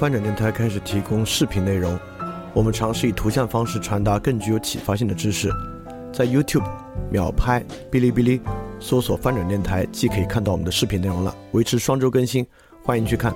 翻转电台开始提供视频内容，我们尝试以图像方式传达更具有启发性的知识。在 YouTube、秒拍、哔哩哔哩搜索“翻转电台”，既可以看到我们的视频内容了，维持双周更新，欢迎去看。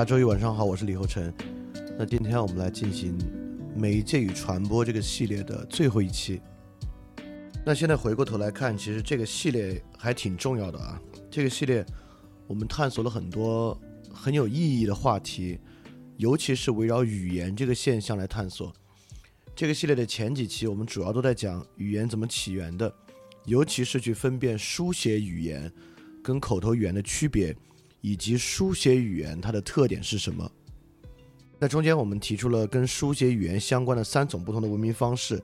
大家周一晚上好，我是李厚成。那今天我们来进行媒介与传播这个系列的最后一期。那现在回过头来看，其实这个系列还挺重要的啊。这个系列我们探索了很多很有意义的话题，尤其是围绕语言这个现象来探索。这个系列的前几期我们主要都在讲语言怎么起源的，尤其是去分辨书写语言跟口头语言的区别。以及书写语言它的特点是什么？那中间我们提出了跟书写语言相关的三种不同的文明方式，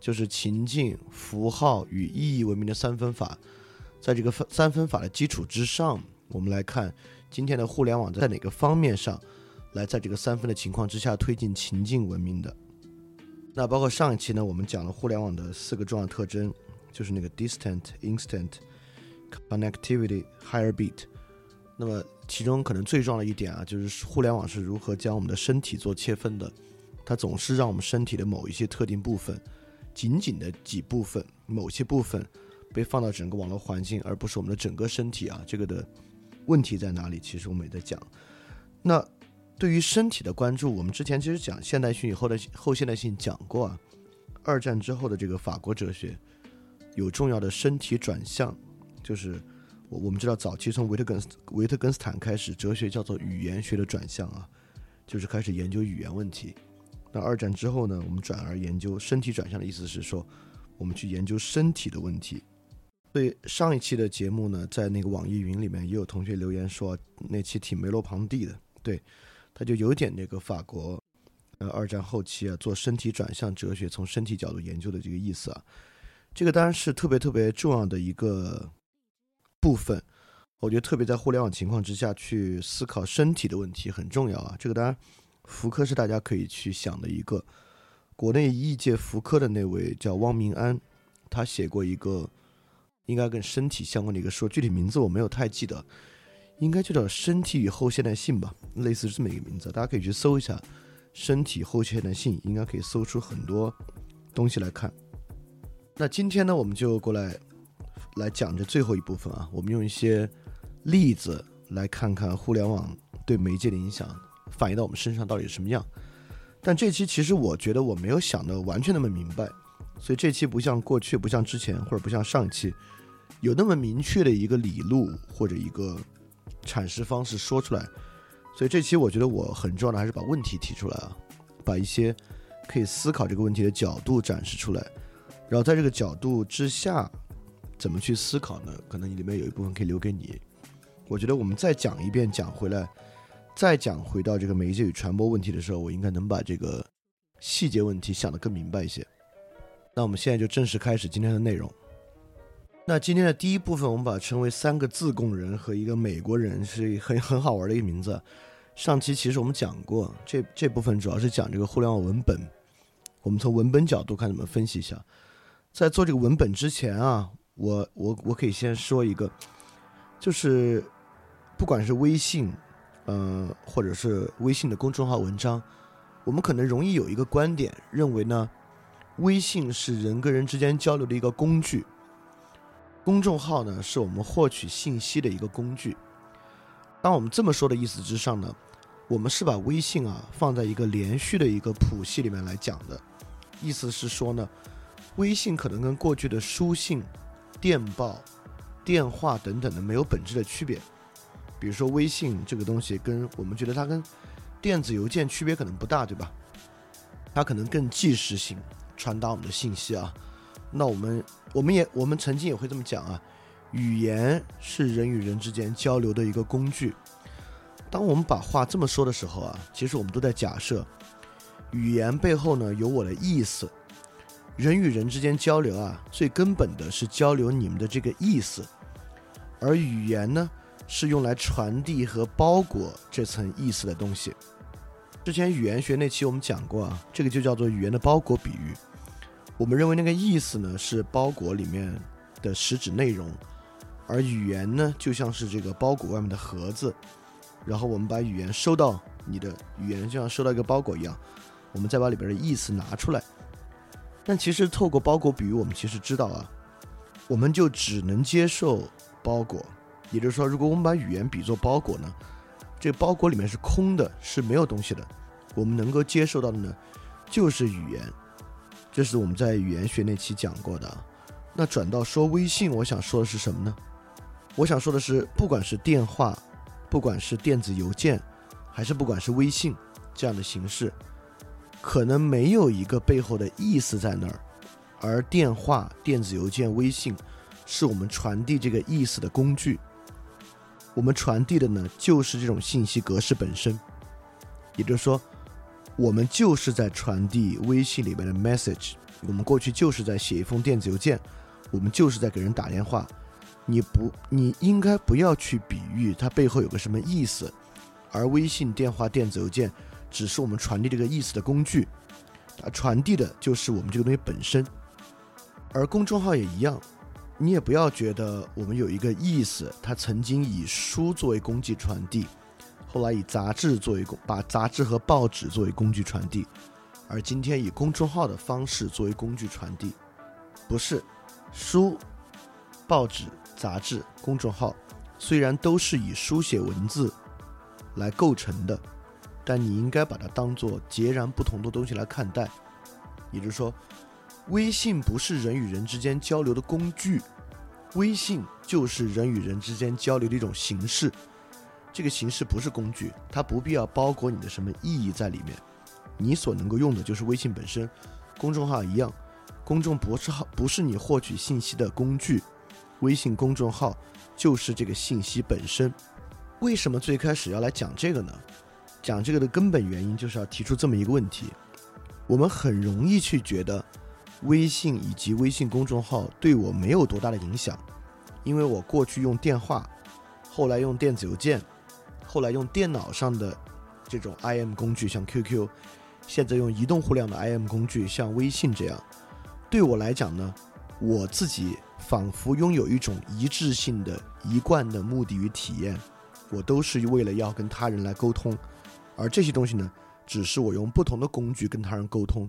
就是情境、符号与意义文明的三分法。在这个分三分法的基础之上，我们来看今天的互联网在哪个方面上来在这个三分的情况之下推进情境文明的。那包括上一期呢，我们讲了互联网的四个重要特征，就是那个 distant、instant、connectivity、higher beat。那么，其中可能最重要的一点啊，就是互联网是如何将我们的身体做切分的。它总是让我们身体的某一些特定部分，仅仅的几部分、某些部分，被放到整个网络环境，而不是我们的整个身体啊。这个的问题在哪里？其实我们也在讲。那对于身体的关注，我们之前其实讲现代性以后的后现代性讲过啊。二战之后的这个法国哲学有重要的身体转向，就是。我我们知道，早期从维特根斯维特根斯坦开始，哲学叫做语言学的转向啊，就是开始研究语言问题。那二战之后呢，我们转而研究身体转向的意思是说，我们去研究身体的问题。所以上一期的节目呢，在那个网易云里面也有同学留言说，那期挺梅洛庞蒂的，对，他就有点那个法国呃二战后期啊做身体转向哲学，从身体角度研究的这个意思啊，这个当然是特别特别重要的一个。部分，我觉得特别在互联网情况之下去思考身体的问题很重要啊。这个当然，福柯是大家可以去想的一个。国内译界福柯的那位叫汪明安，他写过一个应该跟身体相关的一个书，具体名字我没有太记得，应该就叫《身体与后现代性》吧，类似这么一个名字，大家可以去搜一下《身体后现代性》，应该可以搜出很多东西来看。那今天呢，我们就过来。来讲这最后一部分啊，我们用一些例子来看看互联网对媒介的影响反映到我们身上到底是什么样。但这期其实我觉得我没有想的完全那么明白，所以这期不像过去，不像之前，或者不像上一期有那么明确的一个理路或者一个阐释方式说出来。所以这期我觉得我很重要的还是把问题提出来啊，把一些可以思考这个问题的角度展示出来，然后在这个角度之下。怎么去思考呢？可能里面有一部分可以留给你。我觉得我们再讲一遍，讲回来，再讲回到这个媒介与传播问题的时候，我应该能把这个细节问题想得更明白一些。那我们现在就正式开始今天的内容。那今天的第一部分，我们把它称为“三个自贡人和一个美国人”，是很很好玩的一个名字。上期其实我们讲过，这这部分主要是讲这个互联网文本。我们从文本角度看怎么分析一下。在做这个文本之前啊。我我我可以先说一个，就是不管是微信，呃，或者是微信的公众号文章，我们可能容易有一个观点，认为呢，微信是人跟人之间交流的一个工具，公众号呢是我们获取信息的一个工具。当我们这么说的意思之上呢，我们是把微信啊放在一个连续的一个谱系里面来讲的，意思是说呢，微信可能跟过去的书信。电报、电话等等的没有本质的区别，比如说微信这个东西，跟我们觉得它跟电子邮件区别可能不大，对吧？它可能更即时性传达我们的信息啊。那我们我们也我们曾经也会这么讲啊，语言是人与人之间交流的一个工具。当我们把话这么说的时候啊，其实我们都在假设语言背后呢有我的意思。人与人之间交流啊，最根本的是交流你们的这个意思，而语言呢，是用来传递和包裹这层意思的东西。之前语言学那期我们讲过啊，这个就叫做语言的包裹比喻。我们认为那个意思呢是包裹里面的实质内容，而语言呢就像是这个包裹外面的盒子，然后我们把语言收到你的语言就像收到一个包裹一样，我们再把里边的意思拿出来。但其实透过包裹比喻，我们其实知道啊，我们就只能接受包裹。也就是说，如果我们把语言比作包裹呢，这包裹里面是空的，是没有东西的。我们能够接受到的呢，就是语言。这是我们在语言学那期讲过的。那转到说微信，我想说的是什么呢？我想说的是，不管是电话，不管是电子邮件，还是不管是微信这样的形式。可能没有一个背后的意思在那儿，而电话、电子邮件、微信，是我们传递这个意思的工具。我们传递的呢，就是这种信息格式本身。也就是说，我们就是在传递微信里面的 message。我们过去就是在写一封电子邮件，我们就是在给人打电话。你不，你应该不要去比喻它背后有个什么意思，而微信、电话、电子邮件。只是我们传递这个意思的工具，啊，传递的就是我们这个东西本身。而公众号也一样，你也不要觉得我们有一个意思，它曾经以书作为工具传递，后来以杂志作为工，把杂志和报纸作为工具传递，而今天以公众号的方式作为工具传递，不是书、报纸、杂志、公众号，虽然都是以书写文字来构成的。但你应该把它当做截然不同的东西来看待，也就是说，微信不是人与人之间交流的工具，微信就是人与人之间交流的一种形式。这个形式不是工具，它不必要包裹你的什么意义在里面。你所能够用的就是微信本身，公众号一样，公众博士号不是你获取信息的工具，微信公众号就是这个信息本身。为什么最开始要来讲这个呢？讲这个的根本原因就是要提出这么一个问题：我们很容易去觉得微信以及微信公众号对我没有多大的影响，因为我过去用电话，后来用电子邮件，后来用电脑上的这种 IM 工具，像 QQ，现在用移动互联网的 IM 工具，像微信这样，对我来讲呢，我自己仿佛拥有一种一致性的一贯的目的与体验，我都是为了要跟他人来沟通。而这些东西呢，只是我用不同的工具跟他人沟通，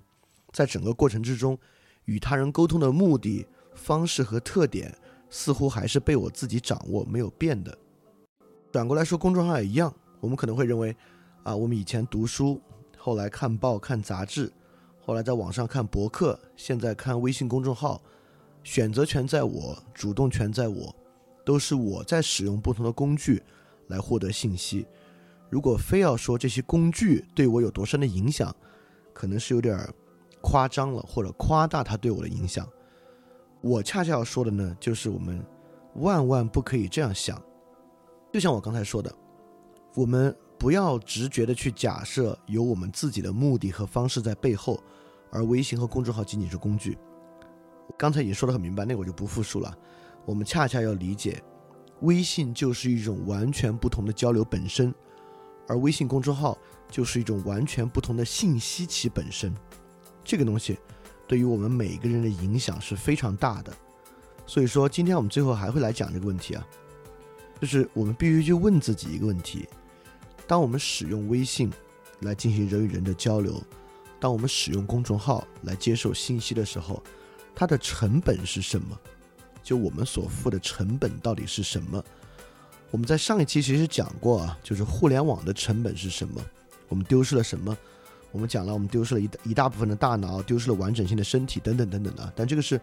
在整个过程之中，与他人沟通的目的、方式和特点，似乎还是被我自己掌握，没有变的。转过来说，公众号也一样，我们可能会认为，啊，我们以前读书，后来看报、看杂志，后来在网上看博客，现在看微信公众号，选择权在我，主动权在我，都是我在使用不同的工具来获得信息。如果非要说这些工具对我有多深的影响，可能是有点夸张了，或者夸大它对我的影响。我恰恰要说的呢，就是我们万万不可以这样想。就像我刚才说的，我们不要直觉的去假设有我们自己的目的和方式在背后，而微信和公众号仅仅是工具。刚才已经说的很明白，那我就不复述了。我们恰恰要理解，微信就是一种完全不同的交流本身。而微信公众号就是一种完全不同的信息，其本身，这个东西对于我们每个人的影响是非常大的。所以说，今天我们最后还会来讲这个问题啊，就是我们必须去问自己一个问题：当我们使用微信来进行人与人的交流，当我们使用公众号来接受信息的时候，它的成本是什么？就我们所付的成本到底是什么？我们在上一期其实讲过啊，就是互联网的成本是什么？我们丢失了什么？我们讲了，我们丢失了一一大部分的大脑，丢失了完整性的身体，等等等等的。但这个是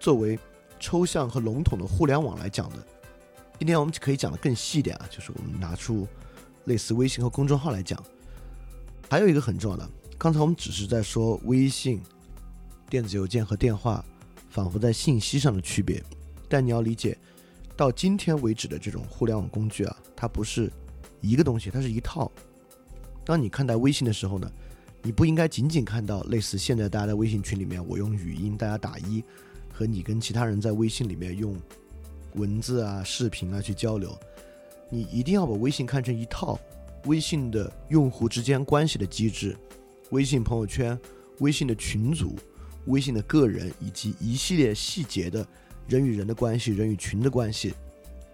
作为抽象和笼统的互联网来讲的。今天我们可以讲的更细一点啊，就是我们拿出类似微信和公众号来讲。还有一个很重要的，刚才我们只是在说微信、电子邮件和电话，仿佛在信息上的区别。但你要理解，到今天为止的这种互联网工具啊，它不是一个东西，它是一套。当你看待微信的时候呢？你不应该仅仅看到类似现在大家在微信群里面，我用语音大家打一，和你跟其他人在微信里面用文字啊、视频啊去交流。你一定要把微信看成一套微信的用户之间关系的机制，微信朋友圈、微信的群组、微信的个人以及一系列细节的人与人的关系、人与群的关系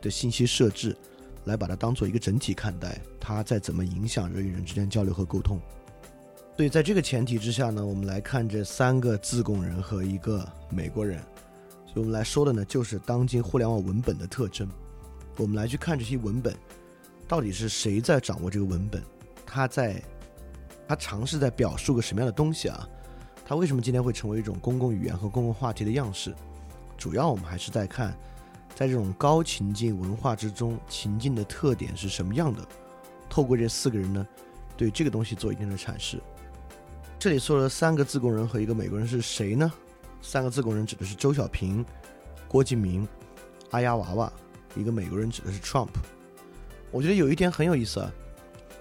的信息设置，来把它当做一个整体看待，它在怎么影响人与人之间交流和沟通。所以，在这个前提之下呢，我们来看这三个自贡人和一个美国人。所以我们来说的呢，就是当今互联网文本的特征。我们来去看这些文本，到底是谁在掌握这个文本？他在，他尝试在表述个什么样的东西啊？他为什么今天会成为一种公共语言和公共话题的样式？主要我们还是在看，在这种高情境文化之中，情境的特点是什么样的？透过这四个人呢，对这个东西做一定的阐释。这里说了三个自贡人和一个美国人是谁呢？三个自贡人指的是周小平、郭敬明、阿丫娃娃，一个美国人指的是 Trump。我觉得有一点很有意思啊，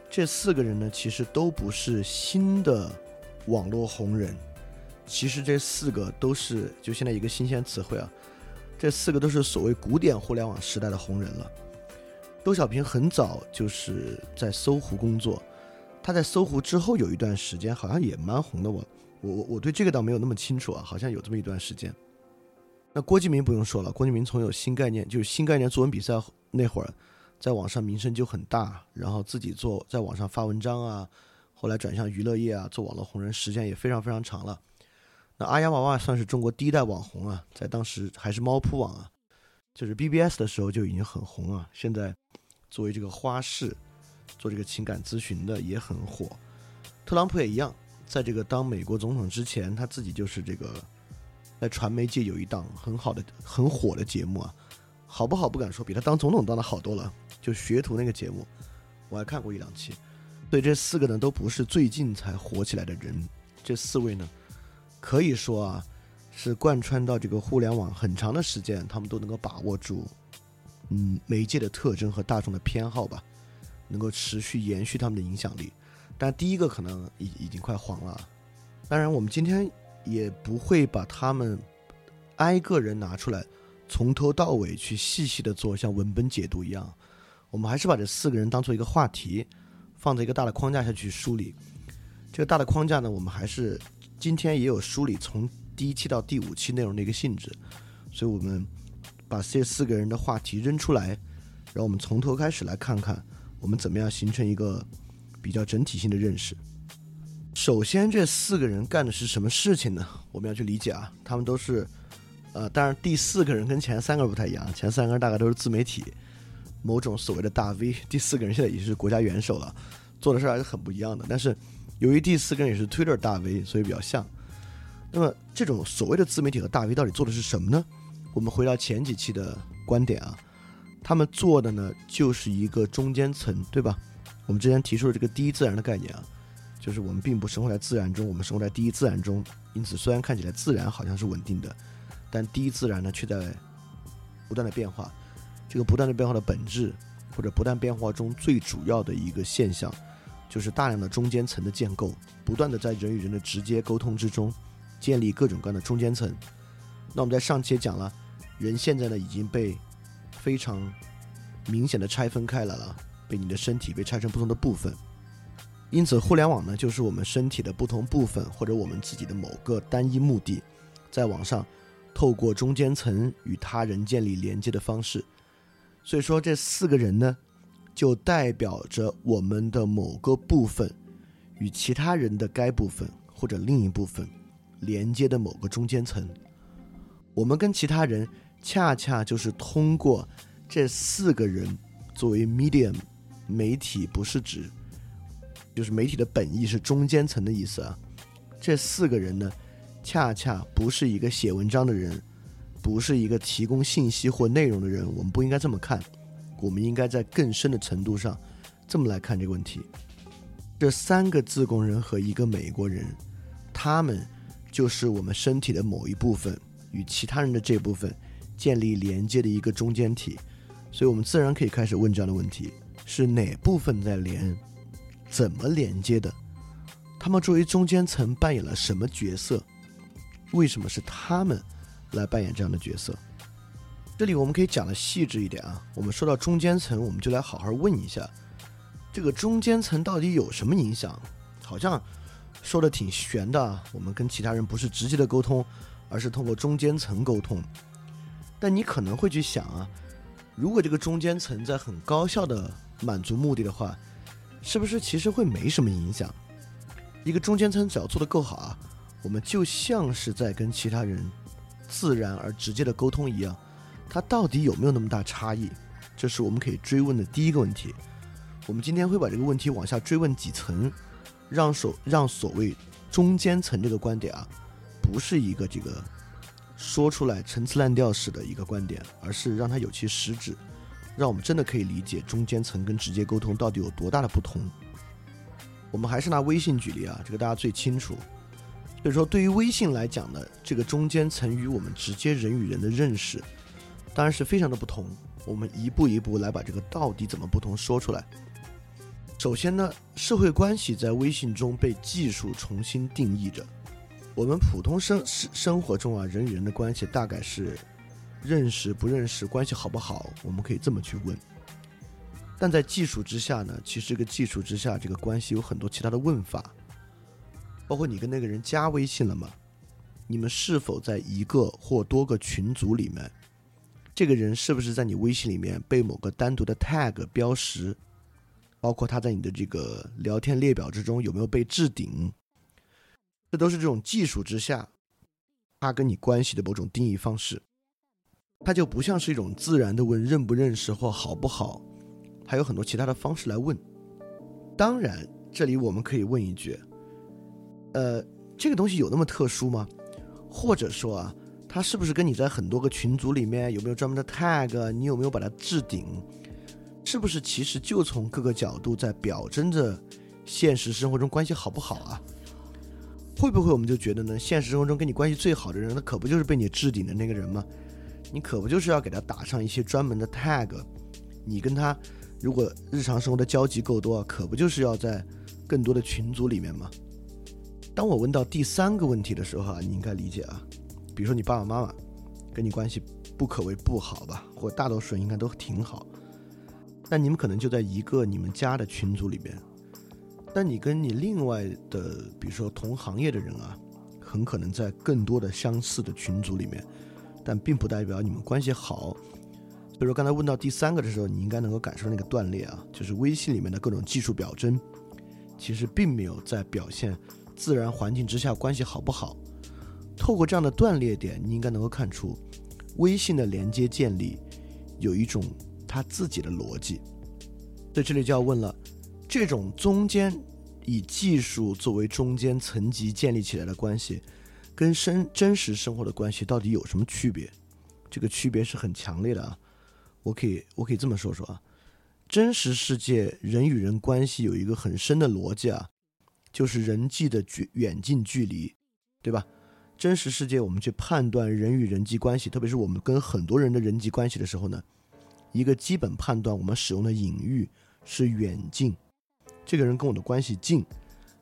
这四个人呢其实都不是新的网络红人，其实这四个都是就现在一个新鲜词汇啊，这四个都是所谓古典互联网时代的红人了。周小平很早就是在搜狐工作。他在搜狐之后有一段时间好像也蛮红的，我我我我对这个倒没有那么清楚啊，好像有这么一段时间。那郭敬明不用说了，郭敬明从有新概念，就是新概念作文比赛那会儿，在网上名声就很大，然后自己做在网上发文章啊，后来转向娱乐业啊，做网络红人时间也非常非常长了。那阿丫娃娃算是中国第一代网红啊，在当时还是猫扑网啊，就是 BBS 的时候就已经很红啊，现在作为这个花式。做这个情感咨询的也很火，特朗普也一样，在这个当美国总统之前，他自己就是这个在传媒界有一档很好的、很火的节目啊，好不好不敢说，比他当总统当的好多了。就学徒那个节目，我还看过一两期。所以这四个呢，都不是最近才火起来的人。这四位呢，可以说啊，是贯穿到这个互联网很长的时间，他们都能够把握住，嗯，媒介的特征和大众的偏好吧。能够持续延续他们的影响力，但第一个可能已已经快黄了。当然，我们今天也不会把他们挨个人拿出来，从头到尾去细细的做像文本解读一样。我们还是把这四个人当做一个话题，放在一个大的框架下去梳理。这个大的框架呢，我们还是今天也有梳理从第一期到第五期内容的一个性质。所以我们把这四个人的话题扔出来，让我们从头开始来看看。我们怎么样形成一个比较整体性的认识？首先，这四个人干的是什么事情呢？我们要去理解啊，他们都是，呃，当然第四个人跟前三个人不太一样，前三个人大概都是自媒体，某种所谓的大 V，第四个人现在已经是国家元首了，做的事儿还是很不一样的。但是由于第四个人也是 Twitter 大 V，所以比较像。那么这种所谓的自媒体和大 V 到底做的是什么呢？我们回到前几期的观点啊。他们做的呢，就是一个中间层，对吧？我们之前提出的这个第一自然的概念啊，就是我们并不生活在自然中，我们生活在第一自然中。因此，虽然看起来自然好像是稳定的，但第一自然呢却在不断的变化。这个不断的变化的本质，或者不断变化中最主要的一个现象，就是大量的中间层的建构，不断的在人与人的直接沟通之中建立各种各样的中间层。那我们在上期也讲了，人现在呢已经被非常明显的拆分开来了，被你的身体被拆成不同的部分，因此互联网呢，就是我们身体的不同部分或者我们自己的某个单一目的，在网上透过中间层与他人建立连接的方式。所以说，这四个人呢，就代表着我们的某个部分与其他人的该部分或者另一部分连接的某个中间层。我们跟其他人恰恰就是通过这四个人作为 medium 媒体，不是指就是媒体的本意是中间层的意思啊。这四个人呢，恰恰不是一个写文章的人。不是一个提供信息或内容的人，我们不应该这么看，我们应该在更深的程度上这么来看这个问题。这三个自贡人和一个美国人，他们就是我们身体的某一部分与其他人的这部分建立连接的一个中间体，所以我们自然可以开始问这样的问题：是哪部分在连？怎么连接的？他们作为中间层扮演了什么角色？为什么是他们？来扮演这样的角色，这里我们可以讲的细致一点啊。我们说到中间层，我们就来好好问一下，这个中间层到底有什么影响？好像说的挺玄的啊。我们跟其他人不是直接的沟通，而是通过中间层沟通。但你可能会去想啊，如果这个中间层在很高效的满足目的的话，是不是其实会没什么影响？一个中间层只要做得够好啊，我们就像是在跟其他人。自然而直接的沟通一样，它到底有没有那么大差异？这是我们可以追问的第一个问题。我们今天会把这个问题往下追问几层，让所让所谓中间层这个观点啊，不是一个这个说出来陈词滥调式的一个观点，而是让它有其实质，让我们真的可以理解中间层跟直接沟通到底有多大的不同。我们还是拿微信举例啊，这个大家最清楚。所以说，对于微信来讲呢，这个中间层与我们直接人与人的认识，当然是非常的不同。我们一步一步来把这个到底怎么不同说出来。首先呢，社会关系在微信中被技术重新定义着。我们普通生生生活中啊，人与人的关系大概是认识不认识，关系好不好，我们可以这么去问。但在技术之下呢，其实这个技术之下，这个关系有很多其他的问法。包括你跟那个人加微信了吗？你们是否在一个或多个群组里面？这个人是不是在你微信里面被某个单独的 tag 标识？包括他在你的这个聊天列表之中有没有被置顶？这都是这种技术之下，他跟你关系的某种定义方式。他就不像是一种自然的问认不认识或好不好，还有很多其他的方式来问。当然，这里我们可以问一句。呃，这个东西有那么特殊吗？或者说啊，它是不是跟你在很多个群组里面有没有专门的 tag？你有没有把它置顶？是不是其实就从各个角度在表征着现实生活中关系好不好啊？会不会我们就觉得呢？现实生活中跟你关系最好的人，那可不就是被你置顶的那个人吗？你可不就是要给他打上一些专门的 tag？你跟他如果日常生活的交集够多，可不就是要在更多的群组里面吗？当我问到第三个问题的时候啊，你应该理解啊，比如说你爸爸妈妈跟你关系不可谓不好吧，或大多数人应该都挺好，但你们可能就在一个你们家的群组里边，但你跟你另外的，比如说同行业的人啊，很可能在更多的相似的群组里面，但并不代表你们关系好。所以说刚才问到第三个的时候，你应该能够感受那个断裂啊，就是微信里面的各种技术表征，其实并没有在表现。自然环境之下关系好不好？透过这样的断裂点，你应该能够看出，微信的连接建立有一种它自己的逻辑。在这里就要问了：这种中间以技术作为中间层级建立起来的关系，跟生真实生活的关系到底有什么区别？这个区别是很强烈的啊！我可以我可以这么说说啊，真实世界人与人关系有一个很深的逻辑啊。就是人际的距远近距离，对吧？真实世界我们去判断人与人际关系，特别是我们跟很多人的人际关系的时候呢，一个基本判断我们使用的隐喻是远近。这个人跟我的关系近，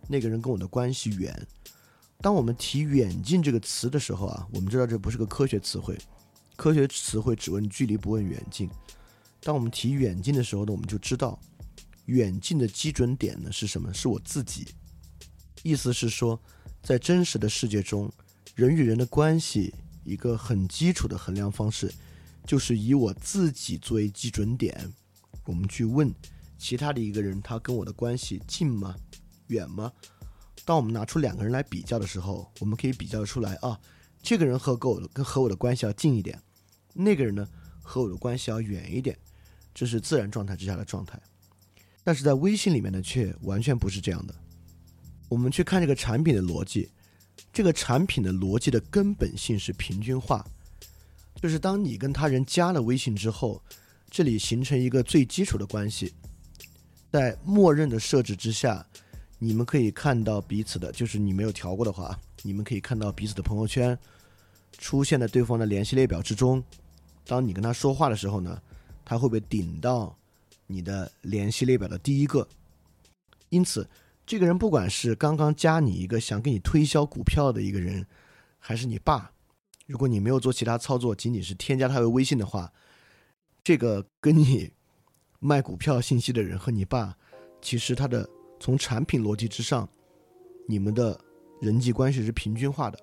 那个人跟我的关系远。当我们提远近这个词的时候啊，我们知道这不是个科学词汇，科学词汇只问距离不问远近。当我们提远近的时候呢，我们就知道远近的基准点呢是什么？是我自己。意思是说，在真实的世界中，人与人的关系一个很基础的衡量方式，就是以我自己作为基准点，我们去问其他的一个人，他跟我的关系近吗？远吗？当我们拿出两个人来比较的时候，我们可以比较出来啊，这个人和跟我跟和我的关系要近一点，那个人呢和我的关系要远一点，这是自然状态之下的状态。但是在微信里面呢，却完全不是这样的。我们去看这个产品的逻辑，这个产品的逻辑的根本性是平均化，就是当你跟他人加了微信之后，这里形成一个最基础的关系，在默认的设置之下。你们可以看到彼此的，就是你没有调过的话，你们可以看到彼此的朋友圈出现在对方的联系列表之中。当你跟他说话的时候呢，他会被顶到你的联系列表的第一个？因此，这个人不管是刚刚加你一个想给你推销股票的一个人，还是你爸，如果你没有做其他操作，仅仅是添加他为微信的话，这个跟你卖股票信息的人和你爸，其实他的。从产品逻辑之上，你们的人际关系是平均化的。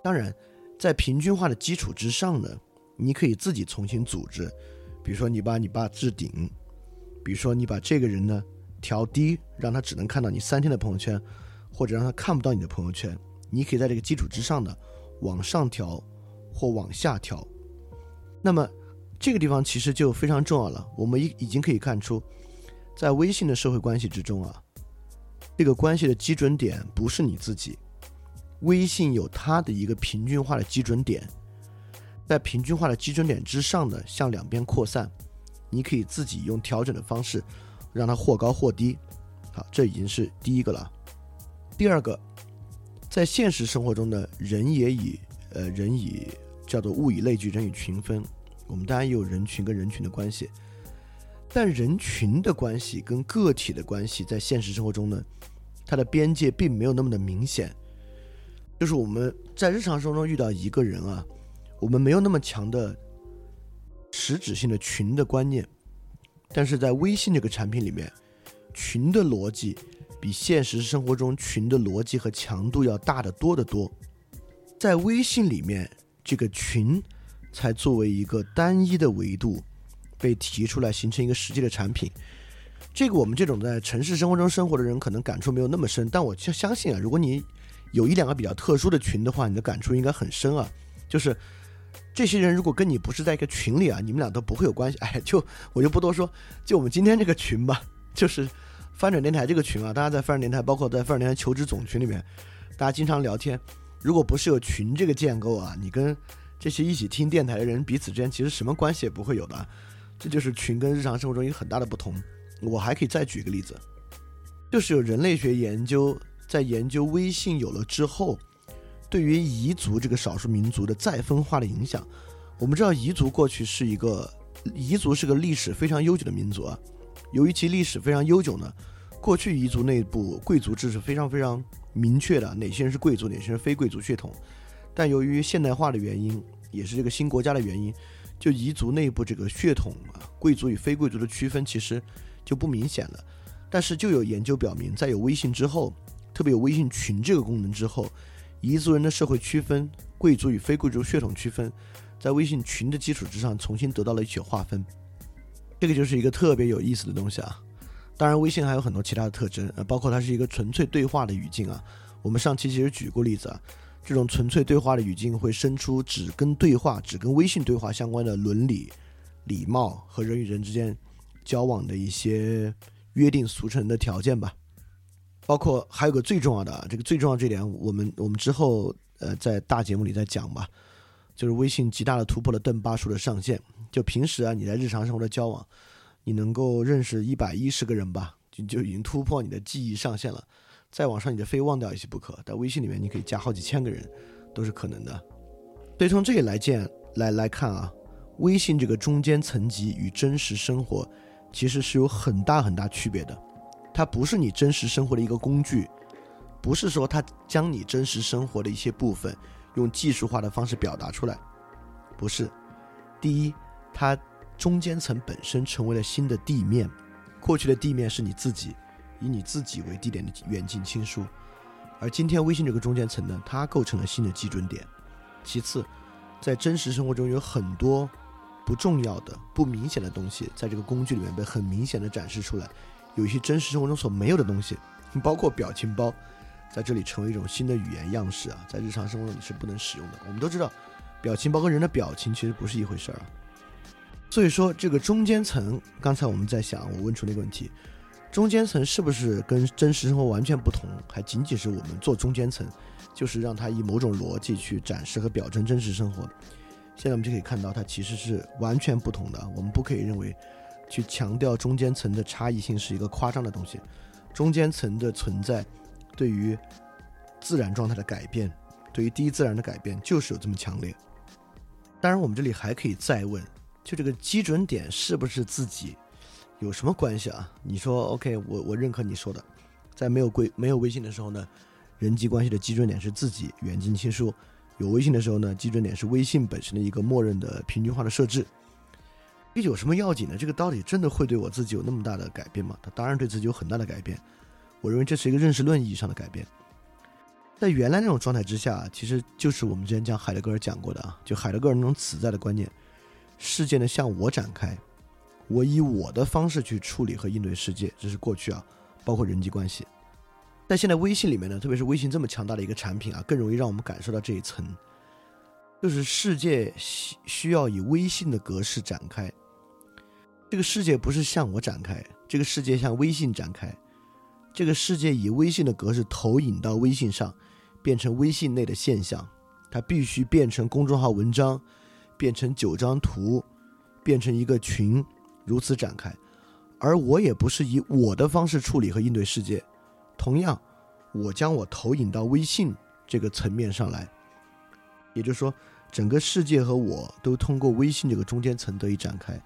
当然，在平均化的基础之上呢，你可以自己重新组织。比如说，你把你爸置顶；比如说，你把这个人呢调低，让他只能看到你三天的朋友圈，或者让他看不到你的朋友圈。你可以在这个基础之上呢往上调或往下调。那么，这个地方其实就非常重要了。我们已已经可以看出。在微信的社会关系之中啊，这个关系的基准点不是你自己，微信有它的一个平均化的基准点，在平均化的基准点之上呢，向两边扩散，你可以自己用调整的方式，让它或高或低。好，这已经是第一个了。第二个，在现实生活中呢，人也以呃人以叫做物以类聚，人以群分，我们当然也有人群跟人群的关系。但人群的关系跟个体的关系，在现实生活中呢，它的边界并没有那么的明显。就是我们在日常生活中遇到一个人啊，我们没有那么强的实质性的群的观念，但是在微信这个产品里面，群的逻辑比现实生活中群的逻辑和强度要大得多得多。在微信里面，这个群才作为一个单一的维度。被提出来形成一个实际的产品，这个我们这种在城市生活中生活的人可能感触没有那么深，但我就相信啊，如果你有一两个比较特殊的群的话，你的感触应该很深啊。就是这些人如果跟你不是在一个群里啊，你们俩都不会有关系。哎，就我就不多说，就我们今天这个群吧，就是翻转电台这个群啊，大家在翻转电台，包括在翻转电台求职总群里面，大家经常聊天。如果不是有群这个建构啊，你跟这些一起听电台的人彼此之间其实什么关系也不会有的。这就是群跟日常生活中一个很大的不同。我还可以再举一个例子，就是有人类学研究在研究微信有了之后，对于彝族这个少数民族的再分化的影响。我们知道彝族过去是一个彝族是个历史非常悠久的民族啊，由于其历史非常悠久呢，过去彝族内部贵族制是非常非常明确的，哪些人是贵族，哪些人非贵族血统。但由于现代化的原因，也是这个新国家的原因。就彝族内部这个血统啊，贵族与非贵族的区分其实就不明显了。但是就有研究表明，在有微信之后，特别有微信群这个功能之后，彝族人的社会区分、贵族与非贵族血统区分，在微信群的基础之上重新得到了一些划分。这个就是一个特别有意思的东西啊。当然，微信还有很多其他的特征，呃，包括它是一个纯粹对话的语境啊。我们上期其实举过例子啊。这种纯粹对话的语境会生出只跟对话、只跟微信对话相关的伦理、礼貌和人与人之间交往的一些约定俗成的条件吧。包括还有个最重要的，这个最重要这点，我们我们之后呃在大节目里再讲吧。就是微信极大的突破了邓巴数的上限。就平时啊，你在日常生活的交往，你能够认识一百一十个人吧，就就已经突破你的记忆上限了。再往上，你就非忘掉一些不可。在微信里面，你可以加好几千个人，都是可能的。所以从这里来见来来看啊，微信这个中间层级与真实生活其实是有很大很大区别的。它不是你真实生活的一个工具，不是说它将你真实生活的一些部分用技术化的方式表达出来，不是。第一，它中间层本身成为了新的地面，过去的地面是你自己。以你自己为地点的远近亲疏，而今天微信这个中间层呢，它构成了新的基准点。其次，在真实生活中有很多不重要的、不明显的东西，在这个工具里面被很明显的展示出来。有一些真实生活中所没有的东西，包括表情包，在这里成为一种新的语言样式啊，在日常生活中你是不能使用的。我们都知道，表情包跟人的表情其实不是一回事儿啊。所以说，这个中间层，刚才我们在想，我问出那个问题：中间层是不是跟真实生活完全不同？还仅仅是我们做中间层，就是让它以某种逻辑去展示和表征真实生活。现在我们就可以看到，它其实是完全不同的。我们不可以认为。去强调中间层的差异性是一个夸张的东西，中间层的存在对于自然状态的改变，对于第一自然的改变就是有这么强烈。当然，我们这里还可以再问，就这个基准点是不是自己有什么关系啊？你说 OK，我我认可你说的，在没有微没有微信的时候呢，人际关系的基准点是自己远近亲疏；有微信的时候呢，基准点是微信本身的一个默认的平均化的设置。这有什么要紧呢？这个到底真的会对我自己有那么大的改变吗？它当然对自己有很大的改变。我认为这是一个认识论意义上的改变。在原来那种状态之下，其实就是我们之前讲海德格尔讲过的啊，就海德格尔那种此在的观念：世界呢向我展开，我以我的方式去处理和应对世界。这是过去啊，包括人际关系。但现在微信里面呢，特别是微信这么强大的一个产品啊，更容易让我们感受到这一层，就是世界需需要以微信的格式展开。这个世界不是向我展开，这个世界向微信展开。这个世界以微信的格式投影到微信上，变成微信内的现象。它必须变成公众号文章，变成九张图，变成一个群，如此展开。而我也不是以我的方式处理和应对世界。同样，我将我投影到微信这个层面上来。也就是说，整个世界和我都通过微信这个中间层得以展开。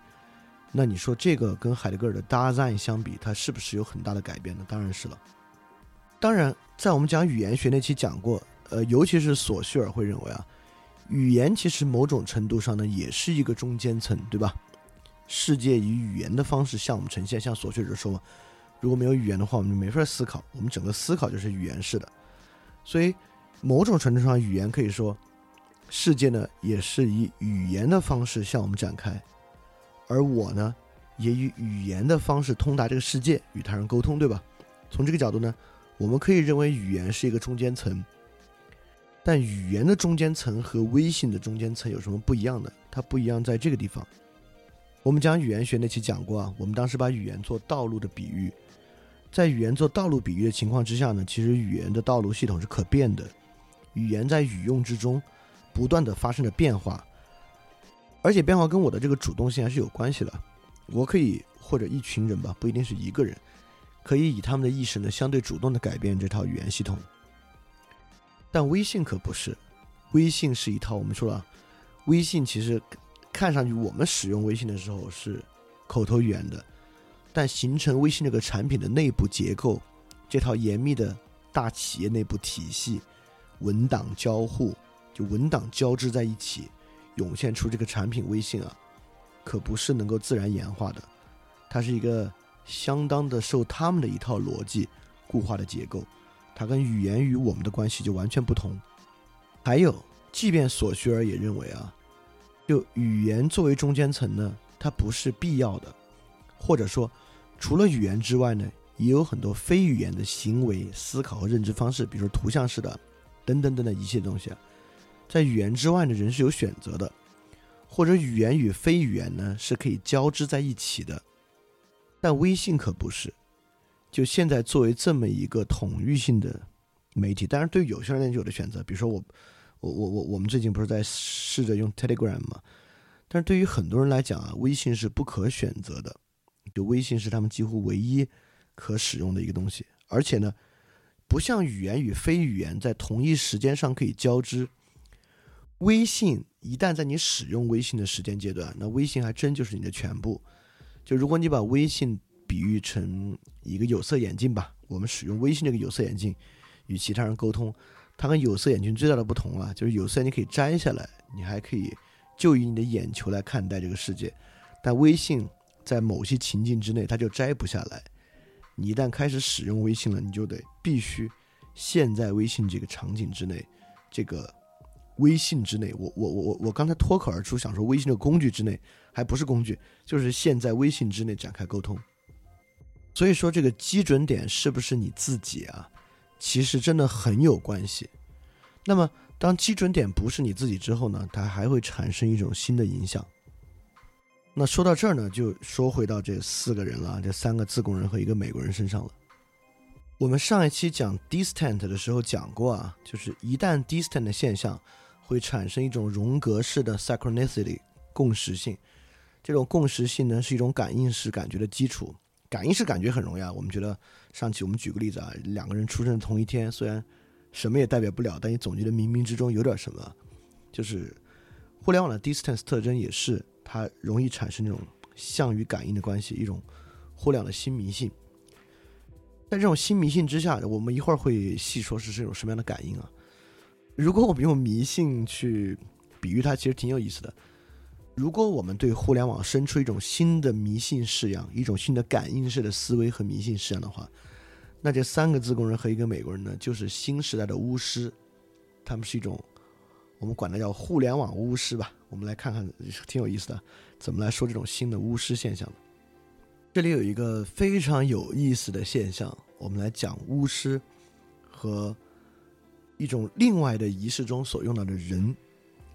那你说这个跟海德格尔的 Dasein 相比，它是不是有很大的改变呢？当然是了。当然，在我们讲语言学那期讲过，呃，尤其是索绪尔会认为啊，语言其实某种程度上呢，也是一个中间层，对吧？世界以语言的方式向我们呈现，像索绪尔说嘛，如果没有语言的话，我们就没法思考，我们整个思考就是语言式的。所以，某种程度上，语言可以说，世界呢，也是以语言的方式向我们展开。而我呢，也以语言的方式通达这个世界，与他人沟通，对吧？从这个角度呢，我们可以认为语言是一个中间层。但语言的中间层和微信的中间层有什么不一样的？它不一样在这个地方。我们讲语言学那期讲过啊，我们当时把语言做道路的比喻。在语言做道路比喻的情况之下呢，其实语言的道路系统是可变的。语言在语用之中不断的发生着变化。而且变化跟我的这个主动性还是有关系的，我可以或者一群人吧，不一定是一个人，可以以他们的意识呢相对主动的改变这套语言系统。但微信可不是，微信是一套我们说了，微信其实看上去我们使用微信的时候是口头语言的，但形成微信这个产品的内部结构，这套严密的大企业内部体系，文档交互就文档交织在一起。涌现出这个产品微信啊，可不是能够自然演化的，它是一个相当的受他们的一套逻辑固化的结构，它跟语言与我们的关系就完全不同。还有，即便索绪尔也认为啊，就语言作为中间层呢，它不是必要的，或者说，除了语言之外呢，也有很多非语言的行为、思考和认知方式，比如图像式的，等等等等一切东西。在语言之外的人是有选择的，或者语言与非语言呢是可以交织在一起的，但微信可不是。就现在作为这么一个统御性的媒体，当然对有些人来讲有的选择，比如说我，我我我我们最近不是在试着用 Telegram 吗？但是对于很多人来讲啊，微信是不可选择的，就微信是他们几乎唯一可使用的一个东西，而且呢，不像语言与非语言在同一时间上可以交织。微信一旦在你使用微信的时间阶段，那微信还真就是你的全部。就如果你把微信比喻成一个有色眼镜吧，我们使用微信这个有色眼镜与其他人沟通，它跟有色眼镜最大的不同啊，就是有色眼镜可以摘下来，你还可以就以你的眼球来看待这个世界，但微信在某些情境之内它就摘不下来。你一旦开始使用微信了，你就得必须陷在微信这个场景之内，这个。微信之内。我我我我我刚才脱口而出想说微信的工具之内，还不是工具，就是现在微信之内展开沟通。所以说这个基准点是不是你自己啊？其实真的很有关系。那么当基准点不是你自己之后呢，它还会产生一种新的影响。那说到这儿呢，就说回到这四个人了，这三个自贡人和一个美国人身上了。我们上一期讲 distant 的时候讲过啊，就是一旦 distant 的现象会产生一种荣格式的 synchronicity 共识性。这种共识性呢是一种感应式感觉的基础。感应式感觉很容易啊，我们觉得上期我们举个例子啊，两个人出生同一天，虽然什么也代表不了，但你总觉得冥冥之中有点什么。就是互联网的 distance 特征也是它容易产生那种像与感应的关系，一种互联网的新迷信。在这种新迷信之下，我们一会儿会细说是这种什么样的感应啊。如果我们用迷信去比喻它，其实挺有意思的。如果我们对互联网生出一种新的迷信式样，一种新的感应式的思维和迷信式样的话，那这三个自贡人和一个美国人呢，就是新时代的巫师，他们是一种我们管它叫互联网巫师吧。我们来看看，挺有意思的，怎么来说这种新的巫师现象这里有一个非常有意思的现象，我们来讲巫师和一种另外的仪式中所用到的人，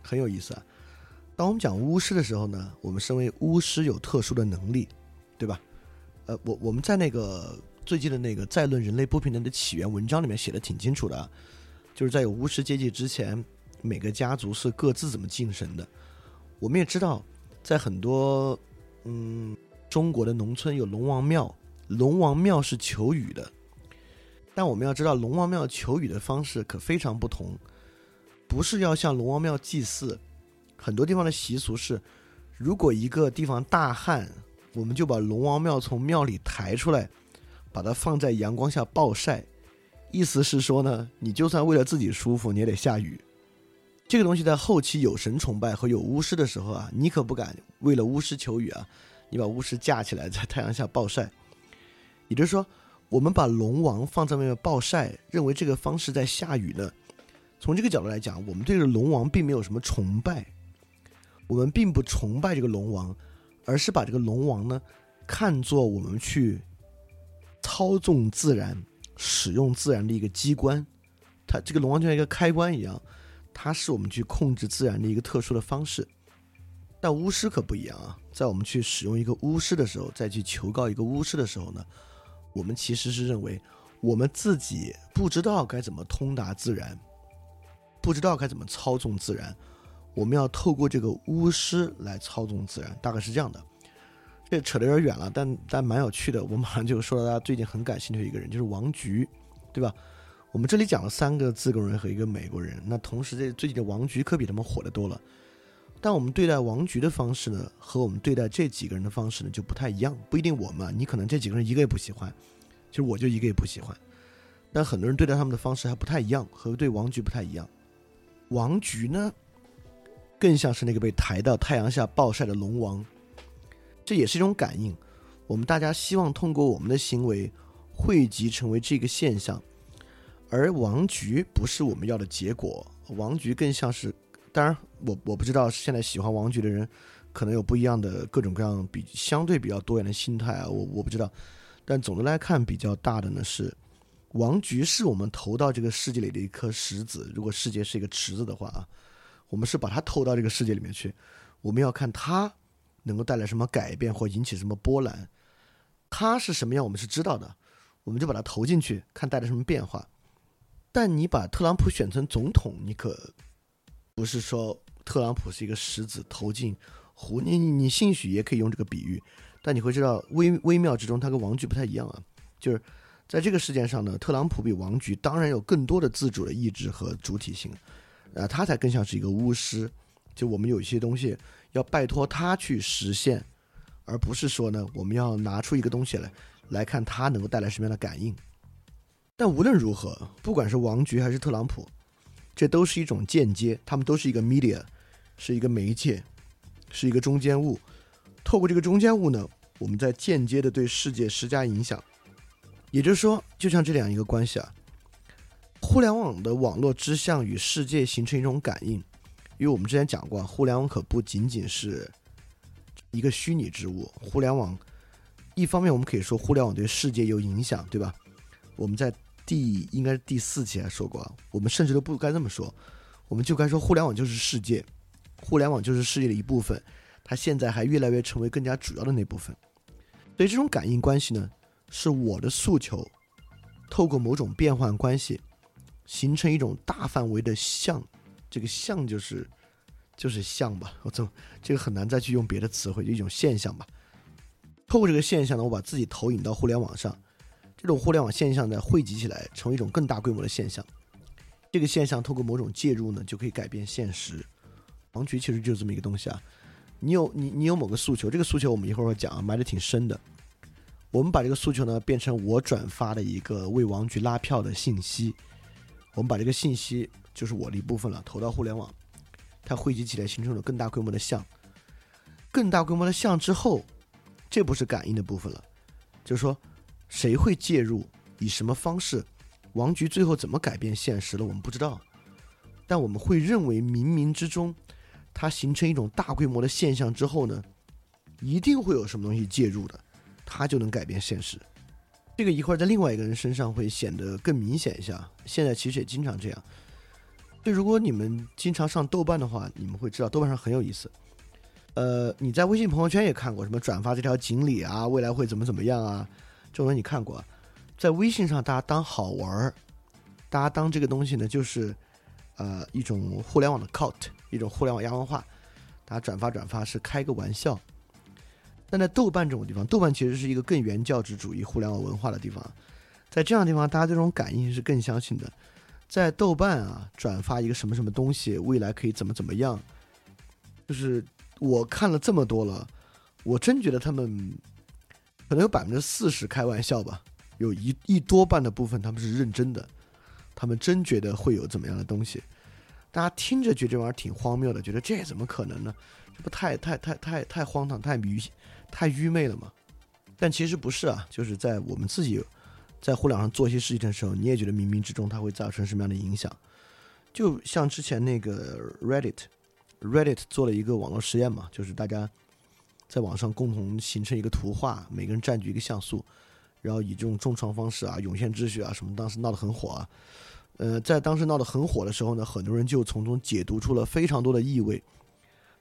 很有意思啊。当我们讲巫师的时候呢，我们身为巫师有特殊的能力，对吧？呃，我我们在那个最近的那个《再论人类不平等的起源》文章里面写的挺清楚的，就是在有巫师阶级之前，每个家族是各自怎么敬神的。我们也知道，在很多嗯中国的农村有龙王庙，龙王庙是求雨的，但我们要知道，龙王庙求雨的方式可非常不同，不是要向龙王庙祭祀。很多地方的习俗是，如果一个地方大旱，我们就把龙王庙从庙里抬出来，把它放在阳光下暴晒。意思是说呢，你就算为了自己舒服，你也得下雨。这个东西在后期有神崇拜和有巫师的时候啊，你可不敢为了巫师求雨啊，你把巫师架起来在太阳下暴晒。也就是说，我们把龙王放在外面暴晒，认为这个方式在下雨呢。从这个角度来讲，我们对这个龙王并没有什么崇拜。我们并不崇拜这个龙王，而是把这个龙王呢看作我们去操纵自然、使用自然的一个机关。它这个龙王就像一个开关一样，它是我们去控制自然的一个特殊的方式。但巫师可不一样啊，在我们去使用一个巫师的时候，再去求告一个巫师的时候呢，我们其实是认为我们自己不知道该怎么通达自然，不知道该怎么操纵自然。我们要透过这个巫师来操纵自然，大概是这样的。这扯得有点远了，但但蛮有趣的。我马上就说到大家最近很感兴趣的一个人，就是王菊，对吧？我们这里讲了三个自贡人和一个美国人，那同时这最近的王菊可比他们火得多了。但我们对待王菊的方式呢，和我们对待这几个人的方式呢就不太一样。不一定我们，你可能这几个人一个也不喜欢，其实我就一个也不喜欢。但很多人对待他们的方式还不太一样，和对王菊不太一样。王菊呢？更像是那个被抬到太阳下暴晒的龙王，这也是一种感应。我们大家希望通过我们的行为汇集成为这个现象，而王菊不是我们要的结果。王菊更像是，当然我我不知道现在喜欢王菊的人可能有不一样的各种各样比相对比较多元的心态啊，我我不知道。但总的来看，比较大的呢是王菊是我们投到这个世界里的一颗石子。如果世界是一个池子的话啊。我们是把它投到这个世界里面去，我们要看它能够带来什么改变或引起什么波澜，它是什么样我们是知道的，我们就把它投进去，看带来什么变化。但你把特朗普选成总统，你可不是说特朗普是一个石子投进湖，你你你兴许也可以用这个比喻，但你会知道微微妙之中，它跟王菊不太一样啊。就是在这个事件上呢，特朗普比王菊当然有更多的自主的意志和主体性。啊，他才更像是一个巫师，就我们有一些东西要拜托他去实现，而不是说呢，我们要拿出一个东西来，来看他能够带来什么样的感应。但无论如何，不管是王菊还是特朗普，这都是一种间接，他们都是一个 media，是一个媒介，是一个中间物。透过这个中间物呢，我们在间接的对世界施加影响。也就是说，就像这两一个关系啊。互联网的网络之象与世界形成一种感应，因为我们之前讲过，互联网可不仅仅是一个虚拟之物。互联网一方面我们可以说互联网对世界有影响，对吧？我们在第应该是第四期还说过啊，我们甚至都不该这么说，我们就该说互联网就是世界，互联网就是世界的一部分。它现在还越来越成为更加主要的那部分。所以这种感应关系呢，是我的诉求，透过某种变换关系，形成一种大范围的像。这个像就是就是像吧，我这这个很难再去用别的词汇，就一种现象吧。透过这个现象呢，我把自己投影到互联网上，这种互联网现象呢汇集起来，成为一种更大规模的现象。这个现象透过某种介入呢，就可以改变现实。王局其实就是这么一个东西啊。你有你你有某个诉求，这个诉求我们一会儿会讲啊，埋的挺深的。我们把这个诉求呢变成我转发的一个为王局拉票的信息，我们把这个信息就是我的一部分了，投到互联网，它汇集起来形成了更大规模的像，更大规模的像之后，这不是感应的部分了，就是说谁会介入，以什么方式，王局最后怎么改变现实了，我们不知道，但我们会认为冥冥之中。它形成一种大规模的现象之后呢，一定会有什么东西介入的，它就能改变现实。这个一会儿在另外一个人身上会显得更明显一下。现在其实也经常这样。就如果你们经常上豆瓣的话，你们会知道豆瓣上很有意思。呃，你在微信朋友圈也看过什么转发这条锦鲤啊，未来会怎么怎么样啊？这文你看过？在微信上大家当好玩儿，大家当这个东西呢，就是呃一种互联网的 cult。一种互联网亚文化，大家转发转发是开个玩笑，但在豆瓣这种地方，豆瓣其实是一个更原教旨主义互联网文化的地方，在这样的地方，大家这种感应是更相信的。在豆瓣啊，转发一个什么什么东西，未来可以怎么怎么样，就是我看了这么多了，我真觉得他们可能有百分之四十开玩笑吧，有一一多半的部分他们是认真的，他们真觉得会有怎么样的东西。大家听着觉得这玩意儿挺荒谬的，觉得这怎么可能呢？这不太太太太太荒唐、太愚、太愚昧了吗？但其实不是啊，就是在我们自己在互联网上做一些事情的时候，你也觉得冥冥之中它会造成什么样的影响？就像之前那个 Reddit，Reddit 做了一个网络实验嘛，就是大家在网上共同形成一个图画，每个人占据一个像素，然后以这种重创方式啊，涌现秩序啊什么，当时闹得很火啊。呃，在当时闹得很火的时候呢，很多人就从中解读出了非常多的意味。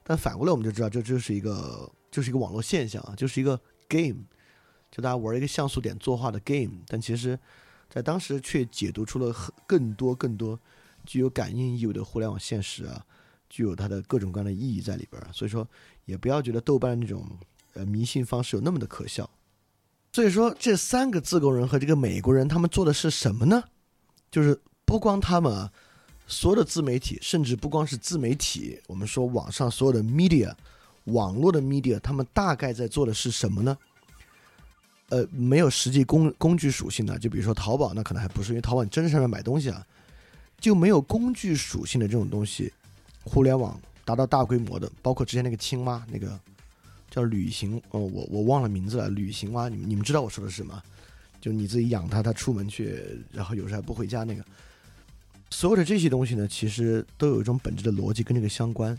但反过来，我们就知道，这就是一个，就是一个网络现象啊，就是一个 game，就大家玩一个像素点作画的 game。但其实，在当时却解读出了很更多更多具有感应意味的互联网现实啊，具有它的各种各样的意义在里边儿。所以说，也不要觉得豆瓣那种呃迷信方式有那么的可笑。所以说，这三个自贡人和这个美国人，他们做的是什么呢？就是。不光他们，所有的自媒体，甚至不光是自媒体，我们说网上所有的 media，网络的 media，他们大概在做的是什么呢？呃，没有实际工工具属性的，就比如说淘宝，那可能还不是，因为淘宝你真的上面买东西啊，就没有工具属性的这种东西，互联网达到大规模的，包括之前那个青蛙，那个叫旅行，哦，我我忘了名字了，旅行蛙，你们你们知道我说的是什么？就你自己养它，它出门去，然后有时候还不回家那个。所有的这些东西呢，其实都有一种本质的逻辑跟这个相关，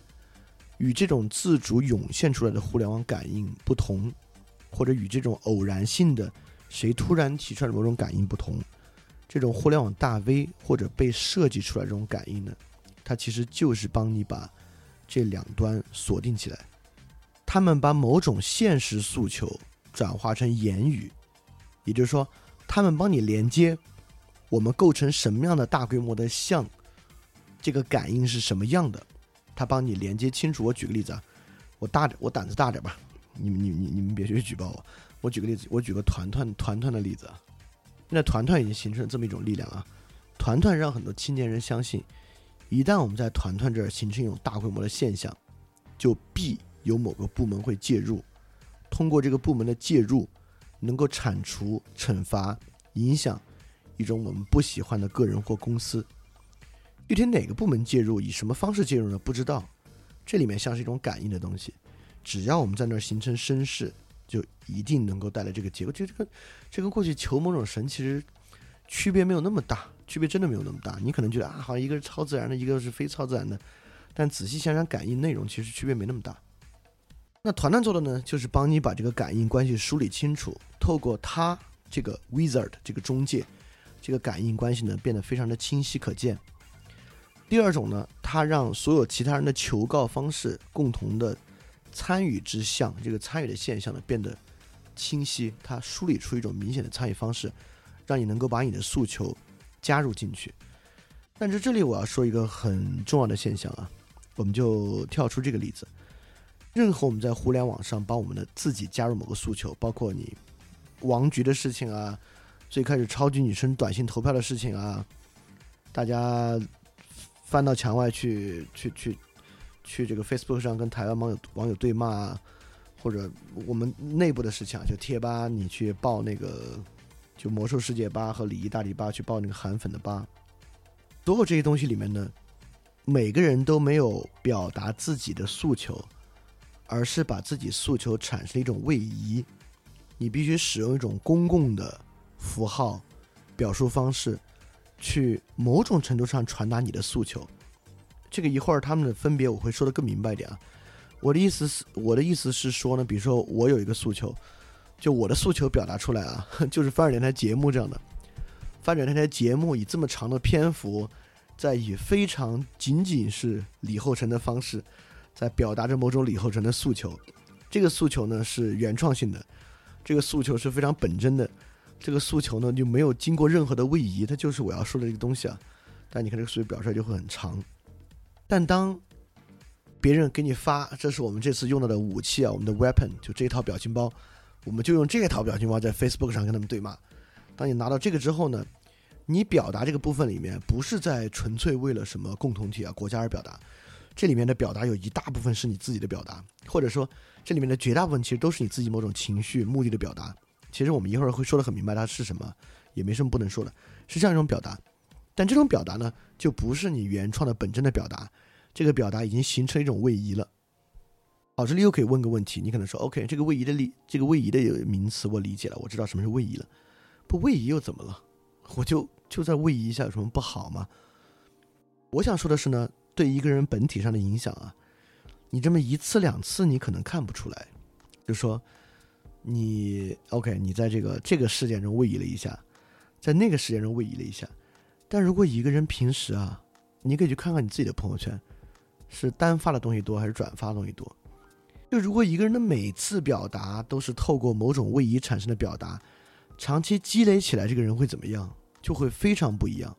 与这种自主涌现出来的互联网感应不同，或者与这种偶然性的谁突然提出来的某种感应不同，这种互联网大 V 或者被设计出来这种感应呢，它其实就是帮你把这两端锁定起来，他们把某种现实诉求转化成言语，也就是说，他们帮你连接。我们构成什么样的大规模的像？这个感应是什么样的？他帮你连接清楚。我举个例子啊，我大点，我胆子大点吧。你们、你、你、你们别去举报我。我举个例子，我举个团团团团的例子啊。现在团团已经形成这么一种力量啊。团团让很多青年人相信，一旦我们在团团这儿形成一种大规模的现象，就必有某个部门会介入，通过这个部门的介入，能够铲除、惩罚、影响。一种我们不喜欢的个人或公司，具体哪个部门介入，以什么方式介入呢？不知道。这里面像是一种感应的东西，只要我们在那儿形成声势，就一定能够带来这个结果。就这个，这跟过去求某种神其实区别没有那么大，区别真的没有那么大。你可能觉得啊，好像一个是超自然的，一个是非超自然的，但仔细想想，感应内容其实区别没那么大。那团团做的呢，就是帮你把这个感应关系梳理清楚，透过他这个 wizard 这个中介，这个感应关系呢变得非常的清晰可见。第二种呢，它让所有其他人的求告方式共同的参与之象，这个参与的现象呢变得清晰，它梳理出一种明显的参与方式，让你能够把你的诉求加入进去。但是这里我要说一个很重要的现象啊，我们就跳出这个例子。任何我们在互联网上帮我们的自己加入某个诉求，包括你王局的事情啊，最开始超级女生短信投票的事情啊，大家翻到墙外去去去去这个 Facebook 上跟台湾网友网友对骂啊，或者我们内部的事情啊，就贴吧你去报那个就魔兽世界吧和礼仪大礼吧去报那个韩粉的吧，所有这些东西里面呢，每个人都没有表达自己的诉求。而是把自己诉求产生一种位移，你必须使用一种公共的符号表述方式，去某种程度上传达你的诉求。这个一会儿他们的分别我会说的更明白一点啊。我的意思是，我的意思是说呢，比如说我有一个诉求，就我的诉求表达出来啊，就是翻转电台节目这样的，翻转电台节目以这么长的篇幅，在以非常仅仅是李厚成的方式。在表达着某种李后成的诉求，这个诉求呢是原创性的，这个诉求是非常本真的，这个诉求呢就没有经过任何的位移，它就是我要说的这个东西啊。但你看这个诉求表出来就会很长，但当别人给你发，这是我们这次用到的武器啊，我们的 weapon 就这一套表情包，我们就用这套表情包在 Facebook 上跟他们对骂。当你拿到这个之后呢，你表达这个部分里面不是在纯粹为了什么共同体啊国家而表达。这里面的表达有一大部分是你自己的表达，或者说这里面的绝大部分其实都是你自己某种情绪目的的表达。其实我们一会儿会说的很明白它是什么，也没什么不能说的，是这样一种表达。但这种表达呢，就不是你原创的本真的表达，这个表达已经形成一种位移了。好，这里又可以问个问题，你可能说，OK，这个位移的理，这个位移的名词我理解了，我知道什么是位移了。不位移又怎么了？我就就在位移一下有什么不好吗？我想说的是呢。对一个人本体上的影响啊，你这么一次两次你可能看不出来，就说你 OK，你在这个这个事件中位移了一下，在那个事件中位移了一下，但如果一个人平时啊，你可以去看看你自己的朋友圈，是单发的东西多还是转发的东西多？就如果一个人的每次表达都是透过某种位移产生的表达，长期积累起来，这个人会怎么样？就会非常不一样。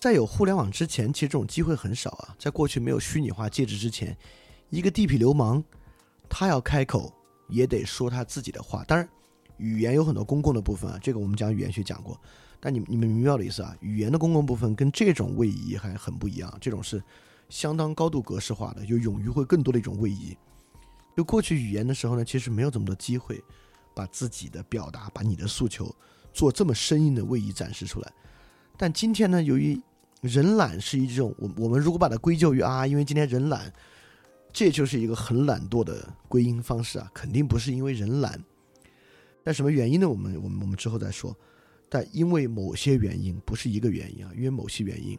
在有互联网之前，其实这种机会很少啊。在过去没有虚拟化介质之前，一个地痞流氓，他要开口也得说他自己的话。当然，语言有很多公共的部分啊，这个我们讲语言学讲过。但你你们明白我的意思啊？语言的公共部分跟这种位移还很不一样，这种是相当高度格式化的，有勇于会更多的一种位移。就过去语言的时候呢，其实没有这么多机会把自己的表达、把你的诉求做这么生硬的位移展示出来。但今天呢，由于人懒是一种，我我们如果把它归咎于啊，因为今天人懒，这就是一个很懒惰的归因方式啊，肯定不是因为人懒。但什么原因呢？我们我们我们之后再说。但因为某些原因，不是一个原因啊，因为某些原因，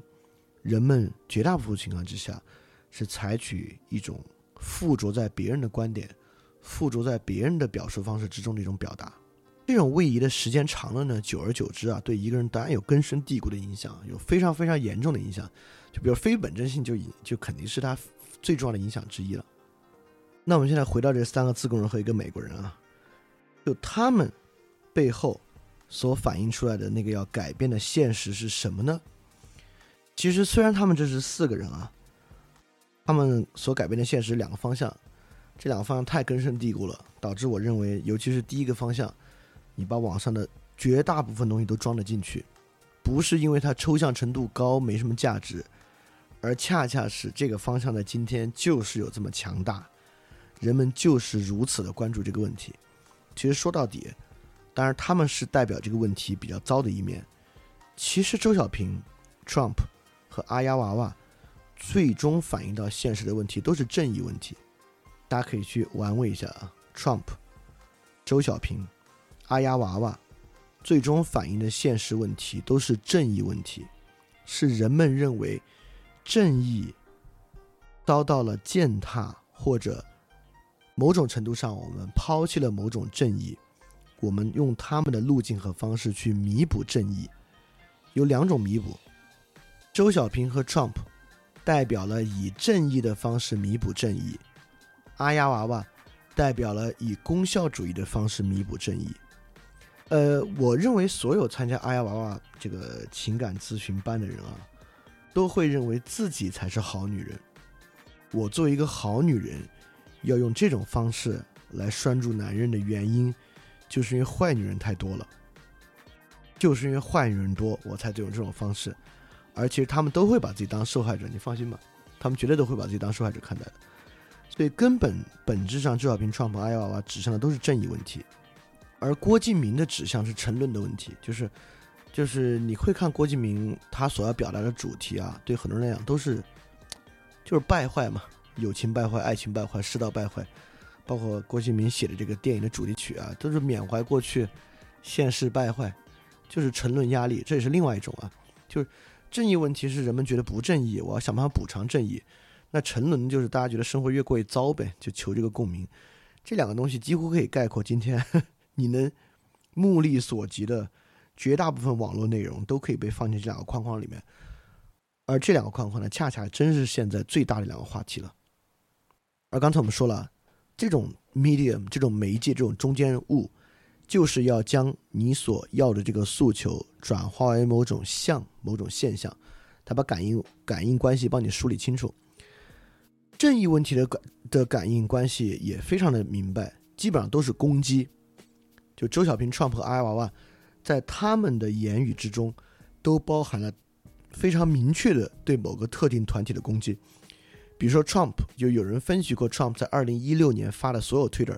人们绝大部分情况之下是采取一种附着在别人的观点、附着在别人的表述方式之中的一种表达。这种位移的时间长了呢，久而久之啊，对一个人当然有根深蒂固的影响，有非常非常严重的影响。就比如非本真性，就就肯定是他最重要的影响之一了。那我们现在回到这三个自贡人和一个美国人啊，就他们背后所反映出来的那个要改变的现实是什么呢？其实虽然他们这是四个人啊，他们所改变的现实两个方向，这两个方向太根深蒂固了，导致我认为，尤其是第一个方向。你把网上的绝大部分东西都装了进去，不是因为它抽象程度高没什么价值，而恰恰是这个方向在今天就是有这么强大，人们就是如此的关注这个问题。其实说到底，当然他们是代表这个问题比较糟的一面。其实周小平、Trump 和阿丫娃娃最终反映到现实的问题都是正义问题，大家可以去玩味一下啊，Trump、周小平。阿丫娃娃最终反映的现实问题都是正义问题，是人们认为正义遭到了践踏，或者某种程度上我们抛弃了某种正义，我们用他们的路径和方式去弥补正义。有两种弥补，周小平和 Trump 代表了以正义的方式弥补正义，阿丫娃娃代表了以功效主义的方式弥补正义。呃，我认为所有参加阿丫娃娃这个情感咨询班的人啊，都会认为自己才是好女人。我作为一个好女人，要用这种方式来拴住男人的原因，就是因为坏女人太多了，就是因为坏女人多，我才用这种方式。而其实他们都会把自己当受害者，你放心吧，他们绝对都会把自己当受害者看待的。所以根本本质上，周小平创办阿丫娃娃指向的都是正义问题。而郭敬明的指向是沉沦的问题，就是，就是你会看郭敬明他所要表达的主题啊，对很多人来讲都是，就是败坏嘛，友情败坏、爱情败坏、世道败坏，包括郭敬明写的这个电影的主题曲啊，都是缅怀过去，现世败坏，就是沉沦压力，这也是另外一种啊，就是正义问题是人们觉得不正义，我要想办法补偿正义，那沉沦就是大家觉得生活越过越糟呗，就求这个共鸣，这两个东西几乎可以概括今天。你能目力所及的绝大部分网络内容都可以被放进这两个框框里面，而这两个框框呢，恰恰真是现在最大的两个话题了。而刚才我们说了，这种 medium 这种媒介这种中间物，就是要将你所要的这个诉求转化为某种像某种现象，它把感应感应关系帮你梳理清楚。正义问题的感的感应关系也非常的明白，基本上都是攻击。就周小平、Trump 和阿娃娃，在他们的言语之中，都包含了非常明确的对某个特定团体的攻击。比如说，Trump 就有人分析过，Trump 在二零一六年发的所有 Twitter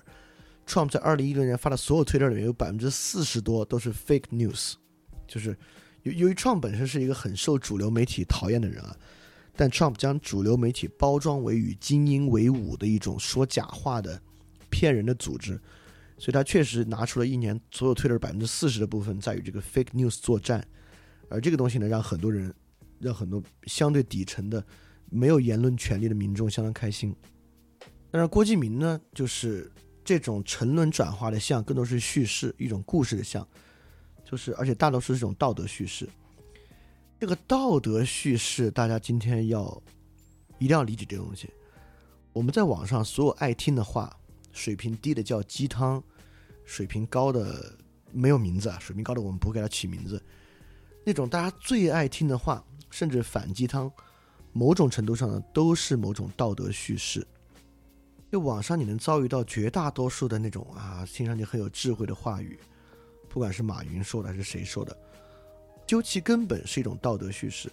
Trump 在二零一六年发的所有推特里面有百分之四十多都是 fake news，就是由由于 Trump 本身是一个很受主流媒体讨厌的人啊，但 Trump 将主流媒体包装为与精英为伍的一种说假话的骗人的组织。所以他确实拿出了一年所有推特百分之四十的部分在与这个 fake news 作战，而这个东西呢，让很多人，让很多相对底层的没有言论权利的民众相当开心。但是郭敬明呢，就是这种沉沦转化的像，更多是叙事一种故事的像，就是而且大多数是这种道德叙事。这个道德叙事，大家今天要一定要理解这个东西。我们在网上所有爱听的话，水平低的叫鸡汤。水平高的没有名字啊，水平高的我们不会给他起名字。那种大家最爱听的话，甚至反鸡汤，某种程度上呢，都是某种道德叙事。就网上你能遭遇到绝大多数的那种啊，听上去很有智慧的话语，不管是马云说的还是谁说的，究其根本是一种道德叙事。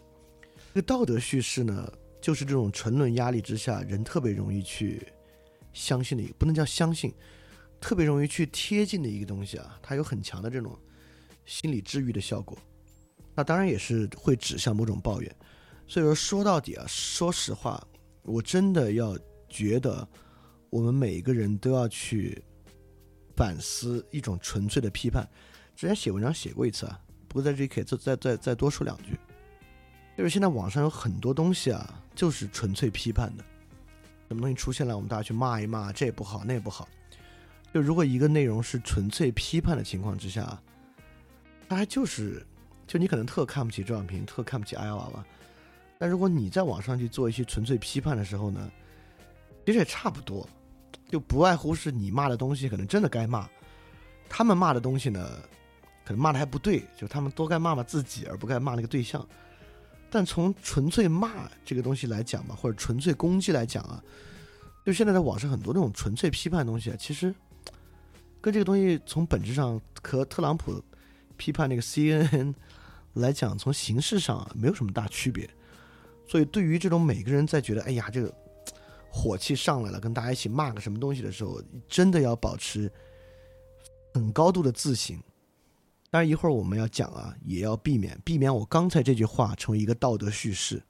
这个道德叙事呢，就是这种沉沦压力之下，人特别容易去相信的，不能叫相信。特别容易去贴近的一个东西啊，它有很强的这种心理治愈的效果。那当然也是会指向某种抱怨。所以说说到底啊，说实话，我真的要觉得我们每一个人都要去反思一种纯粹的批判。之前写文章写过一次啊，不过在这里可以再再再再多说两句。就是现在网上有很多东西啊，就是纯粹批判的。什么东西出现了，我们大家去骂一骂，这也不好，那也不好。就如果一个内容是纯粹批判的情况之下，它还就是，就你可能特看不起周小平，特看不起阿丫娃娃，但如果你在网上去做一些纯粹批判的时候呢，其实也差不多，就不外乎是你骂的东西可能真的该骂，他们骂的东西呢，可能骂的还不对，就他们都该骂骂自己，而不该骂那个对象。但从纯粹骂这个东西来讲嘛，或者纯粹攻击来讲啊，就现在在网上很多那种纯粹批判的东西啊，其实。跟这个东西从本质上和特朗普批判那个 CNN 来讲，从形式上啊没有什么大区别。所以，对于这种每个人在觉得哎呀这个火气上来了，跟大家一起骂个什么东西的时候，真的要保持很高度的自省。当然，一会儿我们要讲啊，也要避免避免我刚才这句话成为一个道德叙事，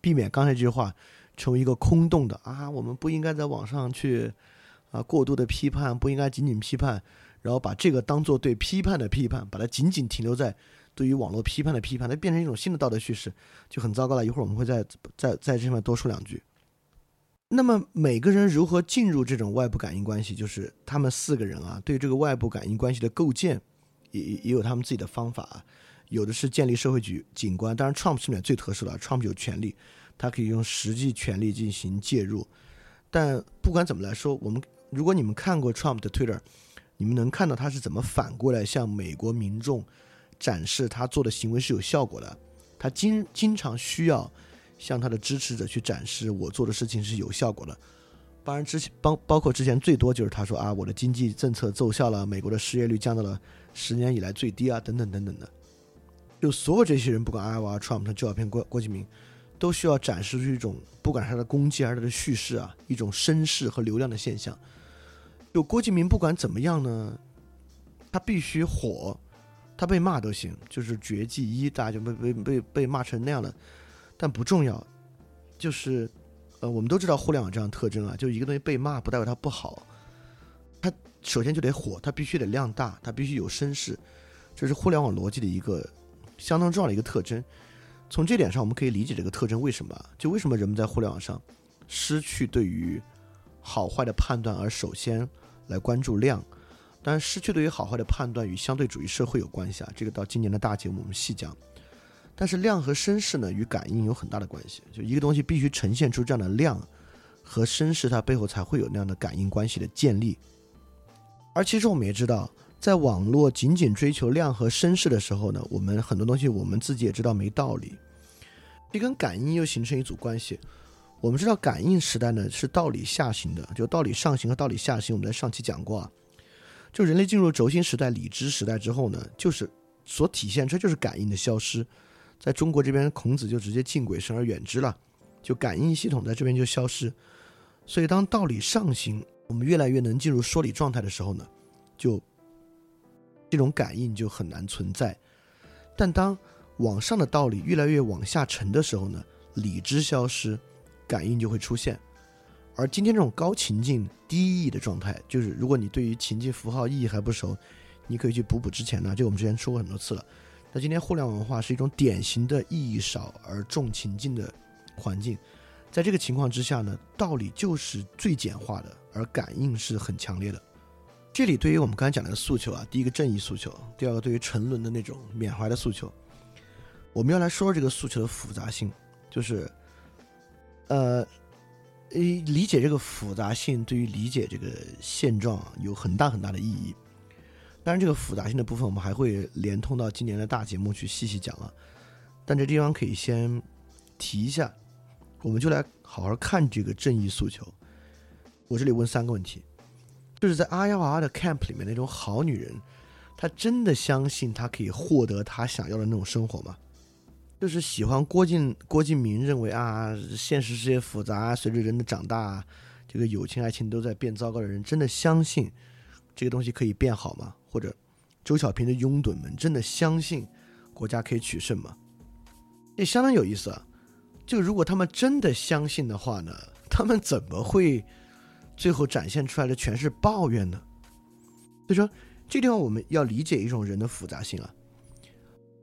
避免刚才这句话成为一个空洞的啊，我们不应该在网上去。啊，过度的批判不应该仅仅批判，然后把这个当做对批判的批判，把它仅仅停留在对于网络批判的批判，它变成一种新的道德叙事，就很糟糕了。一会儿我们会再再在这上面多说两句。那么每个人如何进入这种外部感应关系，就是他们四个人啊，对这个外部感应关系的构建，也也有他们自己的方法啊。有的是建立社会局景观，当然 Trump 是里面最特殊的，Trump 有权利，他可以用实际权力进行介入。但不管怎么来说，我们如果你们看过 Trump 的 Twitter，你们能看到他是怎么反过来向美国民众展示他做的行为是有效果的。他经经常需要向他的支持者去展示我做的事情是有效果的。当然之前包包括之前最多就是他说啊，我的经济政策奏效了，美国的失业率降到了十年以来最低啊，等等等等的。就所有这些人，不管艾娃、Trump，他就要骗郭郭敬明。都需要展示出一种，不管是他的攻击还是他的叙事啊，一种声势和流量的现象。就郭敬明不管怎么样呢，他必须火，他被骂都行，就是绝技一，大家就被被被被骂成那样了。但不重要，就是呃，我们都知道互联网这样特征啊，就一个东西被骂不代表它不好，它首先就得火，它必须得量大，它必须有声势，这是互联网逻辑的一个相当重要的一个特征。从这点上，我们可以理解这个特征为什么？就为什么人们在互联网上失去对于好坏的判断，而首先来关注量。但，失去对于好坏的判断与相对主义社会有关系啊。这个到今年的大节目我们细讲。但是量和声势呢，与感应有很大的关系。就一个东西必须呈现出这样的量和声势，它背后才会有那样的感应关系的建立。而其实我们也知道。在网络仅仅追求量和声势的时候呢，我们很多东西我们自己也知道没道理。这跟感应又形成一组关系。我们知道感应时代呢是道理下行的，就道理上行和道理下行，我们在上期讲过啊。就人类进入轴心时代、理知时代之后呢，就是所体现出就是感应的消失。在中国这边，孔子就直接敬鬼神而远之了，就感应系统在这边就消失。所以当道理上行，我们越来越能进入说理状态的时候呢，就。这种感应就很难存在，但当往上的道理越来越往下沉的时候呢，理智消失，感应就会出现。而今天这种高情境低意义的状态，就是如果你对于情境符号意义还不熟，你可以去补补之前呢，就我们之前说过很多次了。那今天互联网文化是一种典型的意义少而重情境的环境，在这个情况之下呢，道理就是最简化的，而感应是很强烈的。这里对于我们刚才讲的诉求啊，第一个正义诉求，第二个对于沉沦的那种缅怀的诉求，我们要来说说这个诉求的复杂性，就是，呃，理解这个复杂性对于理解这个现状有很大很大的意义。当然，这个复杂性的部分我们还会连通到今年的大节目去细细讲啊。但这地方可以先提一下，我们就来好好看这个正义诉求。我这里问三个问题。就是在阿幺娃的 camp 里面那种好女人，她真的相信她可以获得她想要的那种生活吗？就是喜欢郭靖郭敬明认为啊，现实世界复杂，随着人的长大，这个友情爱情都在变糟糕的人，真的相信这个东西可以变好吗？或者周小平的拥趸们真的相信国家可以取胜吗？也相当有意思啊！就如果他们真的相信的话呢，他们怎么会？最后展现出来的全是抱怨呢，所以说这地方我们要理解一种人的复杂性啊。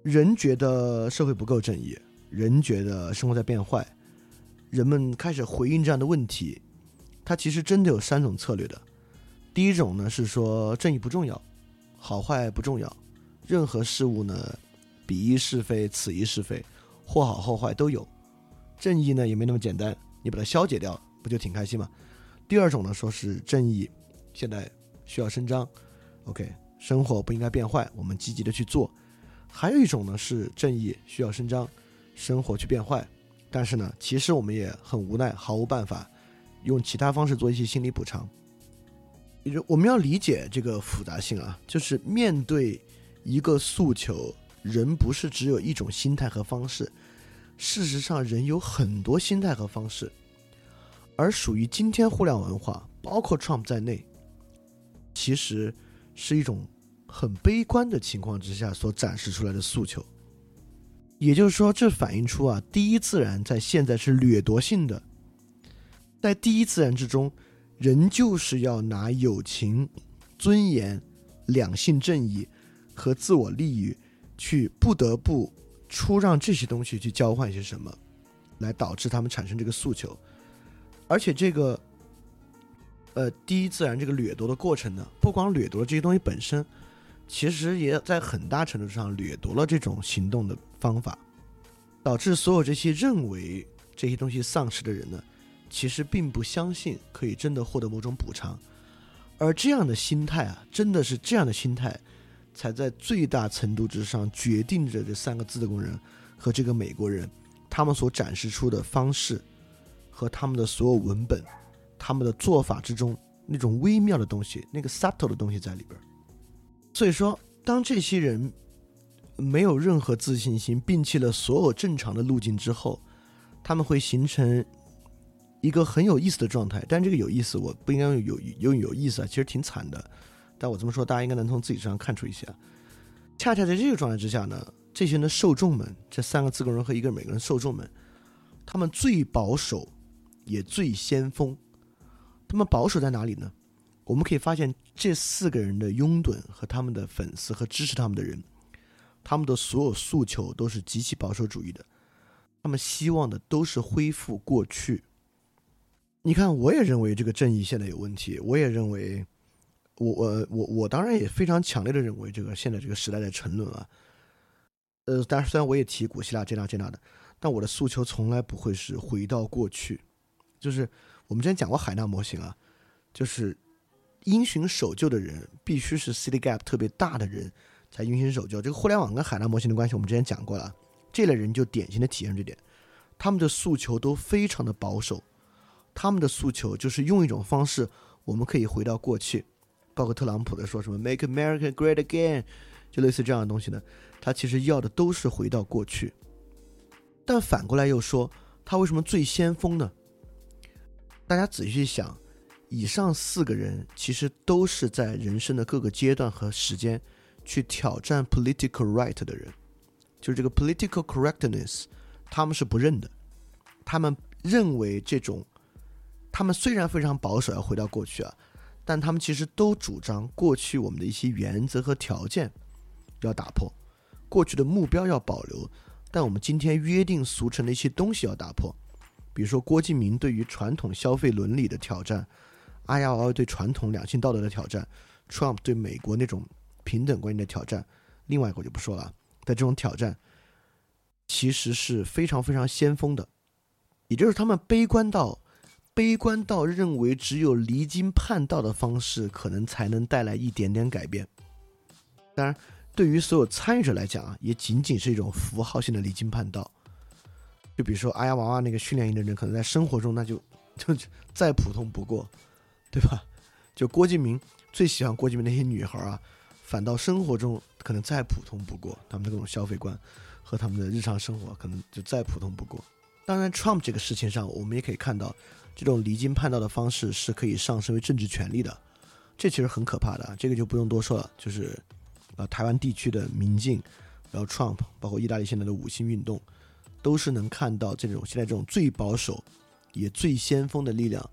人觉得社会不够正义，人觉得生活在变坏，人们开始回应这样的问题，它其实真的有三种策略的。第一种呢是说正义不重要，好坏不重要，任何事物呢彼一是非，此一是非，或好或坏都有。正义呢也没那么简单，你把它消解掉，不就挺开心吗？第二种呢，说是正义，现在需要伸张，OK，生活不应该变坏，我们积极的去做。还有一种呢是正义需要伸张，生活去变坏，但是呢，其实我们也很无奈，毫无办法，用其他方式做一些心理补偿。我们要理解这个复杂性啊，就是面对一个诉求，人不是只有一种心态和方式，事实上人有很多心态和方式。而属于今天互联网文化，包括 Trump 在内，其实是一种很悲观的情况之下所展示出来的诉求。也就是说，这反映出啊，第一自然在现在是掠夺性的。在第一自然之中，人就是要拿友情、尊严、两性正义和自我利益去不得不出让这些东西去交换些什么，来导致他们产生这个诉求。而且这个，呃，第一自然这个掠夺的过程呢，不光掠夺了这些东西本身，其实也在很大程度上掠夺了这种行动的方法，导致所有这些认为这些东西丧失的人呢，其实并不相信可以真的获得某种补偿，而这样的心态啊，真的是这样的心态，才在最大程度之上决定着这三个自贡人和这个美国人他们所展示出的方式。和他们的所有文本，他们的做法之中那种微妙的东西，那个 subtle 的东西在里边。所以说，当这些人没有任何自信心，摒弃了所有正常的路径之后，他们会形成一个很有意思的状态。但这个有意思，我不应该用有用有意思啊，其实挺惨的。但我这么说，大家应该能从自己身上看出一些。恰恰在这个状态之下呢，这些人的受众们，这三个自贡人和一个美国人受众们，他们最保守。也最先锋，他们保守在哪里呢？我们可以发现，这四个人的拥趸和他们的粉丝和支持他们的人，他们的所有诉求都是极其保守主义的。他们希望的都是恢复过去。你看，我也认为这个正义现在有问题，我也认为，我我我我当然也非常强烈的认为，这个现在这个时代在沉沦啊。呃，当然虽然我也提古希腊这那这那的，但我的诉求从来不会是回到过去。就是我们之前讲过海纳模型啊，就是因循守旧的人必须是 city gap 特别大的人才因循守旧。这个互联网跟海纳模型的关系我们之前讲过了，这类人就典型的体现这点，他们的诉求都非常的保守，他们的诉求就是用一种方式，我们可以回到过去，包括特朗普的说什么 make America great again，就类似这样的东西呢，他其实要的都是回到过去。但反过来又说，他为什么最先锋呢？大家仔细想，以上四个人其实都是在人生的各个阶段和时间去挑战 political right 的人，就是这个 political correctness，他们是不认的。他们认为这种，他们虽然非常保守，要回到过去啊，但他们其实都主张过去我们的一些原则和条件要打破，过去的目标要保留，但我们今天约定俗成的一些东西要打破。比如说郭敬明对于传统消费伦理的挑战，阿亚娃娃对传统两性道德的挑战，Trump 对美国那种平等观念的挑战，另外一个我就不说了。在这种挑战，其实是非常非常先锋的，也就是他们悲观到悲观到认为只有离经叛道的方式，可能才能带来一点点改变。当然，对于所有参与者来讲啊，也仅仅是一种符号性的离经叛道。就比如说，阿呀娃娃那个训练营的人，可能在生活中那就就再普通不过，对吧？就郭敬明最喜欢郭敬明那些女孩啊，反倒生活中可能再普通不过，他们的各种消费观和他们的日常生活可能就再普通不过。当然，Trump 这个事情上，我们也可以看到，这种离经叛道的方式是可以上升为政治权利的，这其实很可怕的。这个就不用多说了，就是呃，台湾地区的民进，然后 Trump，包括意大利现在的五星运动。都是能看到这种现在这种最保守也最先锋的力量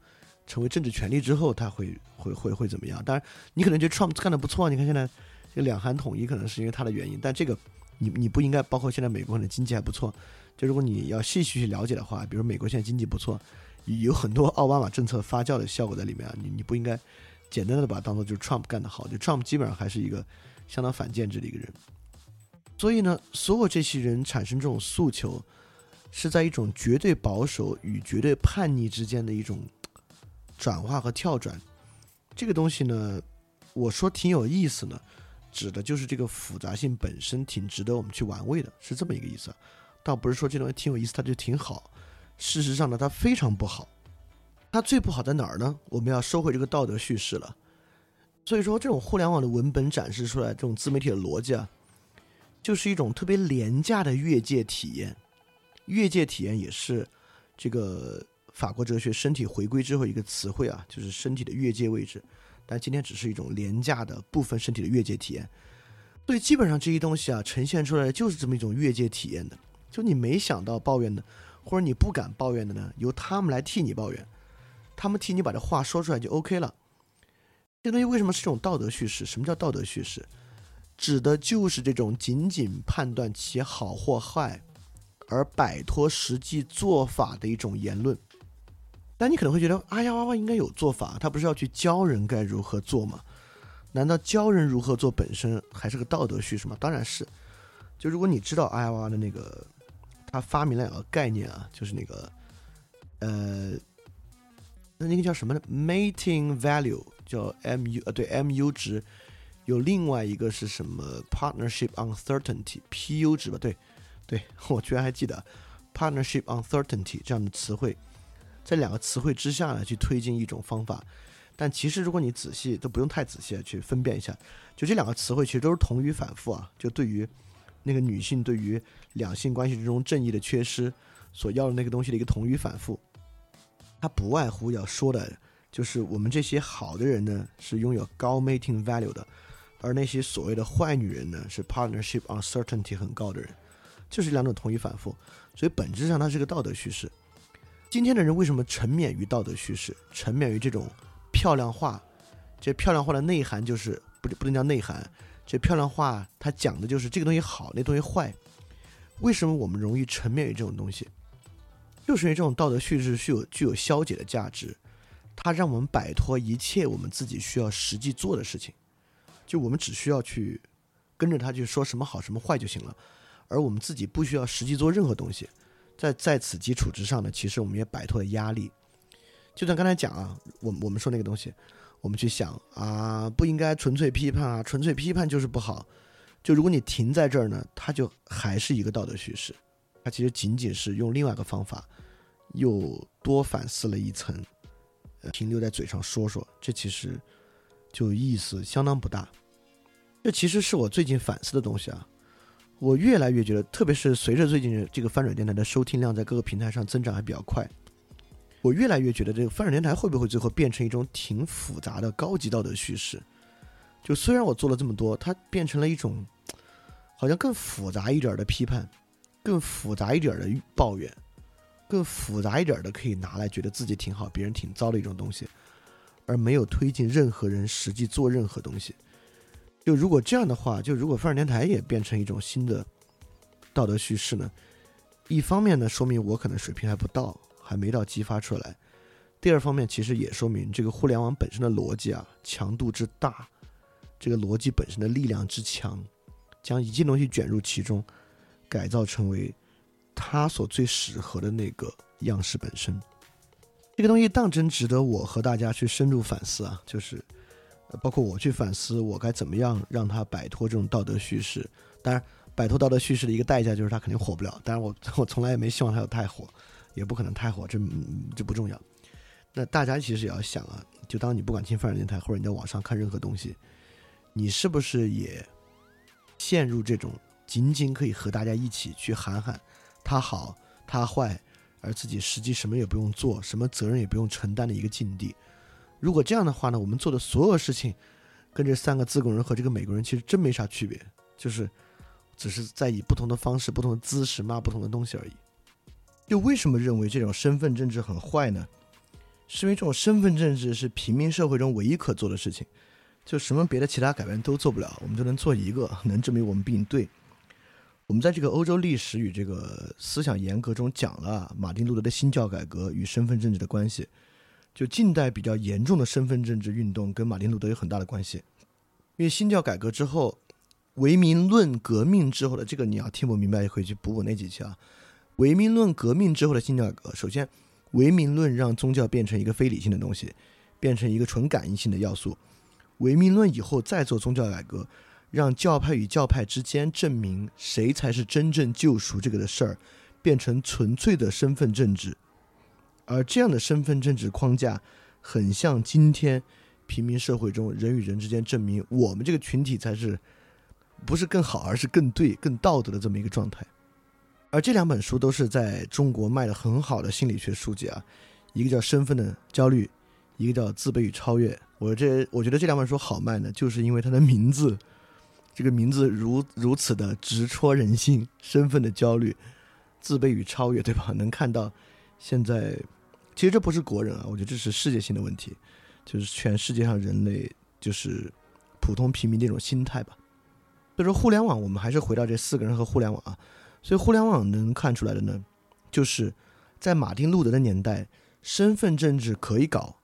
成为政治权力之后，他会会会会怎么样？当然，你可能觉得 Trump 干的不错，你看现在这两韩统一可能是因为他的原因，但这个你你不应该包括现在美国的经济还不错，就如果你要细细去了解的话，比如美国现在经济不错，有很多奥巴马政策发酵的效果在里面啊，你你不应该简单的把它当做就是 Trump 干得好，就 Trump 基本上还是一个相当反建制的一个人。所以呢，所有这些人产生这种诉求。是在一种绝对保守与绝对叛逆之间的一种转化和跳转，这个东西呢，我说挺有意思呢，指的就是这个复杂性本身挺值得我们去玩味的，是这么一个意思，倒不是说这东西挺有意思，它就挺好。事实上呢，它非常不好。它最不好在哪儿呢？我们要收回这个道德叙事了。所以说，这种互联网的文本展示出来，这种自媒体的逻辑啊，就是一种特别廉价的越界体验。越界体验也是这个法国哲学身体回归之后一个词汇啊，就是身体的越界位置。但今天只是一种廉价的部分身体的越界体验。所以基本上这些东西啊，呈现出来就是这么一种越界体验的。就你没想到抱怨的，或者你不敢抱怨的呢，由他们来替你抱怨，他们替你把这话说出来就 OK 了。这东西为什么是这种道德叙事？什么叫道德叙事？指的就是这种仅仅判断其好或坏。而摆脱实际做法的一种言论，但你可能会觉得，哎呀娃娃应该有做法，他不是要去教人该如何做吗？难道教人如何做本身还是个道德叙事吗？当然是。就如果你知道阿呀娃娃的那个，他发明了两个概念啊，就是那个，呃，那那个叫什么呢？Mating value 叫 mu，呃，对，mu 值。有另外一个是什么？Partnership uncertainty，PU 值吧？对，对 我居然还记得 Partnership uncertainty 这样的词汇，在两个词汇之下呢，去推进一种方法。但其实如果你仔细，都不用太仔细去分辨一下，就这两个词汇其实都是同语反复啊。就对于那个女性对于两性关系之中正义的缺失所要的那个东西的一个同语反复，它不外乎要说的就是我们这些好的人呢，是拥有高 mating value 的。而那些所谓的坏女人呢，是 partnership uncertainty 很高的人，就是两种同义反复，所以本质上它是个道德叙事。今天的人为什么沉湎于道德叙事，沉湎于这种漂亮话？这漂亮话的内涵就是不不能叫内涵，这漂亮话它讲的就是这个东西好，那东西坏。为什么我们容易沉湎于这种东西？就是因为这种道德叙事具有具有消解的价值，它让我们摆脱一切我们自己需要实际做的事情。就我们只需要去跟着他去说什么好什么坏就行了，而我们自己不需要实际做任何东西。在在此基础之上呢，其实我们也摆脱了压力。就像刚才讲啊，我我们说那个东西，我们去想啊，不应该纯粹批判啊，纯粹批判就是不好。就如果你停在这儿呢，它就还是一个道德叙事，它其实仅仅是用另外一个方法，又多反思了一层，停留在嘴上说说，这其实。就意思相当不大，这其实是我最近反思的东西啊。我越来越觉得，特别是随着最近这个翻转电台的收听量在各个平台上增长还比较快，我越来越觉得这个翻转电台会不会最后变成一种挺复杂的高级道德叙事？就虽然我做了这么多，它变成了一种 好像更复杂一点的批判，更复杂一点的抱怨，更复杂一点的可以拿来觉得自己挺好，别人挺糟的一种东西。而没有推进任何人实际做任何东西。就如果这样的话，就如果范儿电台也变成一种新的道德叙事呢？一方面呢，说明我可能水平还不到，还没到激发出来；第二方面，其实也说明这个互联网本身的逻辑啊，强度之大，这个逻辑本身的力量之强，将一切东西卷入其中，改造成为它所最适合的那个样式本身。这个东西当真值得我和大家去深入反思啊！就是，包括我去反思，我该怎么样让他摆脱这种道德叙事。当然，摆脱道德叙事的一个代价就是他肯定火不了。当然，我 我从来也没希望他有太火，也不可能太火，这这不重要。那大家其实也要想啊，就当你不管听范儿电台或者你在网上看任何东西，你是不是也陷入这种仅仅可以和大家一起去喊喊他好他坏？而自己实际什么也不用做，什么责任也不用承担的一个境地。如果这样的话呢，我们做的所有事情，跟这三个自贡人和这个美国人其实真没啥区别，就是只是在以不同的方式、不同的姿势骂不同的东西而已。又为什么认为这种身份政治很坏呢？是因为这种身份政治是平民社会中唯一可做的事情，就什么别的其他改变都做不了，我们就能做一个，能证明我们比你对。我们在这个欧洲历史与这个思想严格中讲了马丁路德的新教改革与身份政治的关系。就近代比较严重的身份政治运动跟马丁路德有很大的关系。因为新教改革之后，唯名论革命之后的这个你要听不明白，也可以去补补那几期啊。唯名论革命之后的新教改革，首先，唯名论让宗教变成一个非理性的东西，变成一个纯感应性的要素。唯名论以后再做宗教改革。让教派与教派之间证明谁才是真正救赎这个的事儿，变成纯粹的身份政治，而这样的身份政治框架，很像今天平民社会中人与人之间证明我们这个群体才是，不是更好，而是更对、更道德的这么一个状态。而这两本书都是在中国卖的很好的心理学书籍啊，一个叫《身份的焦虑》，一个叫《自卑与超越》。我这我觉得这两本书好卖呢，就是因为它的名字。这个名字如如此的直戳人心，身份的焦虑、自卑与超越，对吧？能看到现在，其实这不是国人啊，我觉得这是世界性的问题，就是全世界上人类就是普通平民那种心态吧。所以说，互联网，我们还是回到这四个人和互联网啊。所以，互联网能看出来的呢，就是在马丁路德的年代，身份政治可以搞，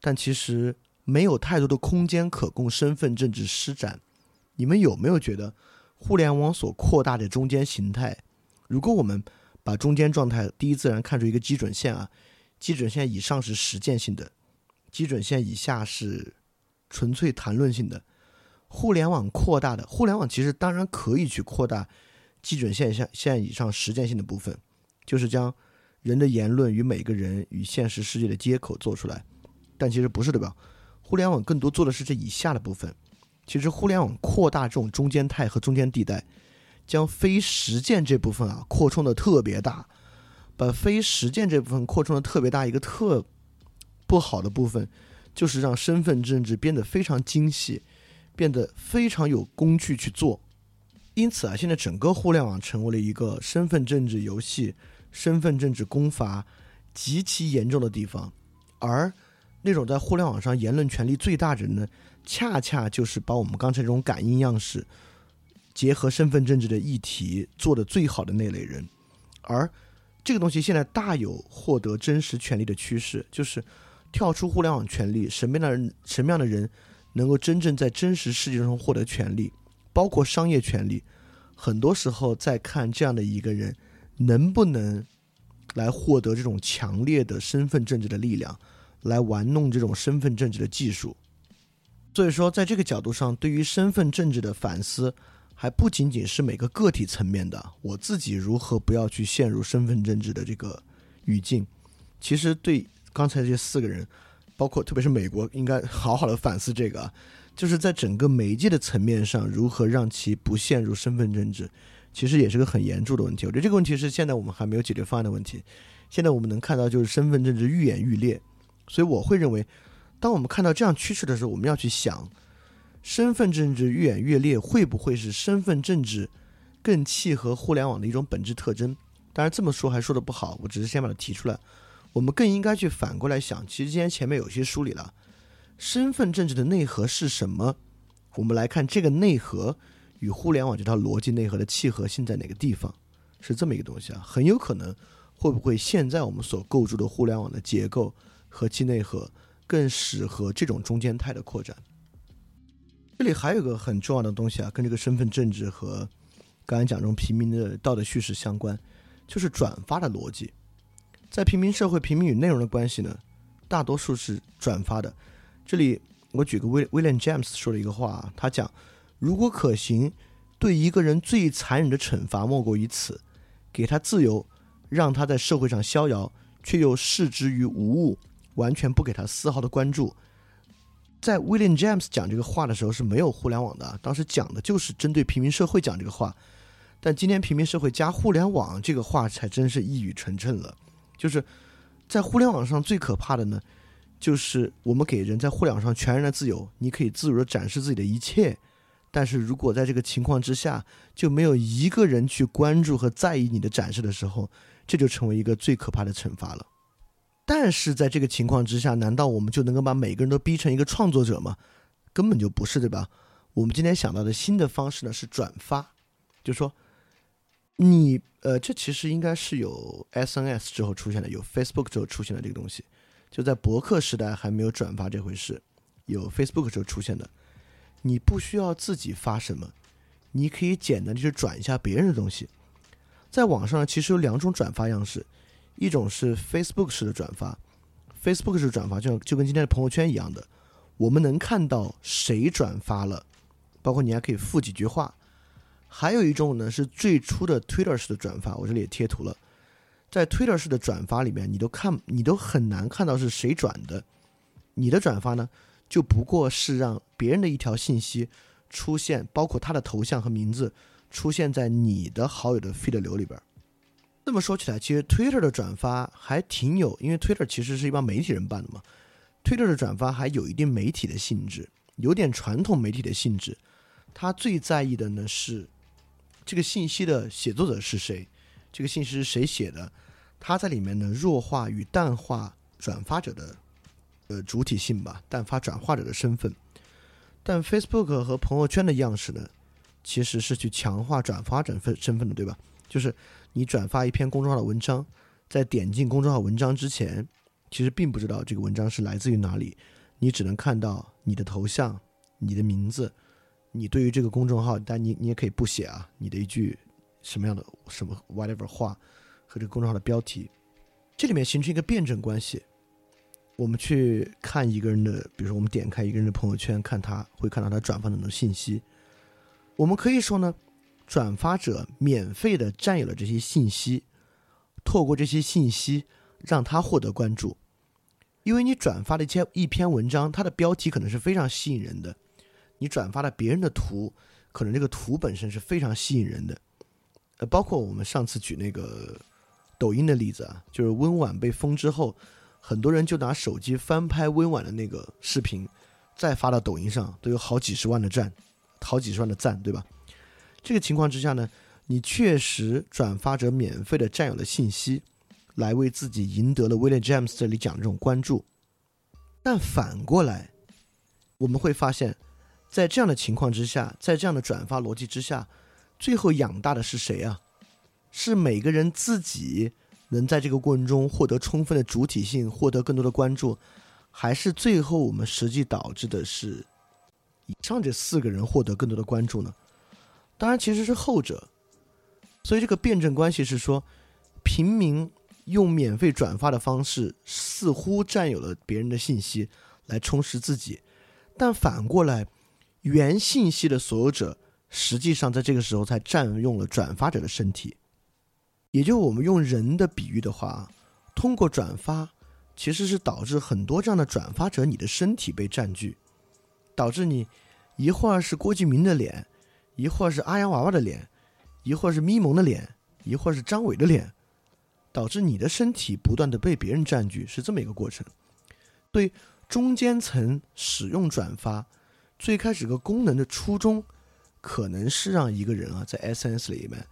但其实没有太多的空间可供身份政治施展。你们有没有觉得，互联网所扩大的中间形态？如果我们把中间状态第一自然看出一个基准线啊，基准线以上是实践性的，基准线以下是纯粹谈论性的。互联网扩大的互联网其实当然可以去扩大基准线下线以上实践性的部分，就是将人的言论与每个人与现实世界的接口做出来，但其实不是对吧？互联网更多做的是这以下的部分。其实互联网扩大这种中间态和中间地带，将非实践这部分啊扩充的特别大，把非实践这部分扩充的特别大。一个特不好的部分，就是让身份政治变得非常精细，变得非常有工具去做。因此啊，现在整个互联网成为了一个身份政治游戏、身份政治攻伐极其严重的地方，而那种在互联网上言论权力最大的人呢？恰恰就是把我们刚才这种感应样式结合身份政治的议题做的最好的那类人，而这个东西现在大有获得真实权利的趋势，就是跳出互联网权利，什么样的人什么样的人能够真正在真实世界中获得权利，包括商业权利，很多时候在看这样的一个人能不能来获得这种强烈的身份政治的力量，来玩弄这种身份政治的技术。所以说，在这个角度上，对于身份政治的反思，还不仅仅是每个个体层面的。我自己如何不要去陷入身份政治的这个语境？其实对刚才这四个人，包括特别是美国，应该好好的反思这个，就是在整个媒介的层面上，如何让其不陷入身份政治，其实也是个很严重的问题。我觉得这个问题是现在我们还没有解决方案的问题。现在我们能看到，就是身份政治愈演愈烈，所以我会认为。当我们看到这样趋势的时候，我们要去想，身份政治愈演愈烈，会不会是身份政治更契合互联网的一种本质特征？当然这么说还说的不好，我只是先把它提出来。我们更应该去反过来想，其实今天前面有些梳理了，身份政治的内核是什么？我们来看这个内核与互联网这套逻辑内核的契合性在哪个地方？是这么一个东西啊，很有可能会不会现在我们所构筑的互联网的结构和其内核？更适合这种中间态的扩展。这里还有一个很重要的东西啊，跟这个身份政治和刚才讲这种平民的道德叙事相关，就是转发的逻辑。在平民社会，平民与内容的关系呢，大多数是转发的。这里我举个威 William James 说的一个话，他讲：如果可行，对一个人最残忍的惩罚莫过于此，给他自由，让他在社会上逍遥，却又视之于无物。完全不给他丝毫的关注，在 William James 讲这个话的时候是没有互联网的，当时讲的就是针对平民社会讲这个话。但今天平民社会加互联网这个话才真是一语成谶了。就是在互联网上最可怕的呢，就是我们给人在互联网上全然的自由，你可以自如的展示自己的一切。但是如果在这个情况之下，就没有一个人去关注和在意你的展示的时候，这就成为一个最可怕的惩罚了。但是在这个情况之下，难道我们就能够把每个人都逼成一个创作者吗？根本就不是，对吧？我们今天想到的新的方式呢是转发，就说你呃，这其实应该是有 SNS 之后出现的，有 Facebook 之后出现的这个东西，就在博客时代还没有转发这回事，有 Facebook 时候出现的。你不需要自己发什么，你可以简单就是转一下别人的东西。在网上其实有两种转发样式。一种是 Facebook 式的转发，Facebook 式转发就就跟今天的朋友圈一样的，我们能看到谁转发了，包括你还可以附几句话。还有一种呢是最初的 Twitter 式的转发，我这里也贴图了。在 Twitter 式的转发里面，你都看你都很难看到是谁转的，你的转发呢就不过是让别人的一条信息出现，包括他的头像和名字出现在你的好友的 feed 流里边。这么说起来，其实 Twitter 的转发还挺有，因为 Twitter 其实是一帮媒体人办的嘛。Twitter 的转发还有一定媒体的性质，有点传统媒体的性质。他最在意的呢是这个信息的写作者是谁，这个信息是谁写的，他在里面呢弱化与淡化转发者的呃主体性吧，淡化转化者的身份。但 Facebook 和朋友圈的样式呢，其实是去强化转发者份身份的，对吧？就是。你转发一篇公众号的文章，在点进公众号文章之前，其实并不知道这个文章是来自于哪里，你只能看到你的头像、你的名字，你对于这个公众号，但你你也可以不写啊，你的一句什么样的什么 whatever 话和这个公众号的标题，这里面形成一个辩证关系。我们去看一个人的，比如说我们点开一个人的朋友圈，看他会看到他转发的很多信息，我们可以说呢，转发者免费的占有了这些信息，透过这些信息。让他获得关注，因为你转发的一篇一篇文章，它的标题可能是非常吸引人的；你转发了别人的图，可能这个图本身是非常吸引人的。呃，包括我们上次举那个抖音的例子啊，就是温婉被封之后，很多人就拿手机翻拍温婉的那个视频，再发到抖音上，都有好几十万的赞，好几十万的赞，对吧？这个情况之下呢，你确实转发者免费的占有了信息。来为自己赢得了威廉·詹姆斯这里讲的这种关注，但反过来，我们会发现，在这样的情况之下，在这样的转发逻辑之下，最后养大的是谁啊？是每个人自己能在这个过程中获得充分的主体性，获得更多的关注，还是最后我们实际导致的是以上这四个人获得更多的关注呢？当然，其实是后者。所以这个辩证关系是说，平民。用免费转发的方式，似乎占有了别人的信息来充实自己，但反过来，原信息的所有者实际上在这个时候才占用了转发者的身体。也就我们用人的比喻的话，通过转发，其实是导致很多这样的转发者，你的身体被占据，导致你一会儿是郭敬明的脸，一会儿是阿洋娃娃的脸，一会儿是咪蒙的脸，一会儿是张伟的脸。导致你的身体不断的被别人占据，是这么一个过程。对中间层使用转发，最开始个功能的初衷，可能是让一个人啊在 SNS 里面，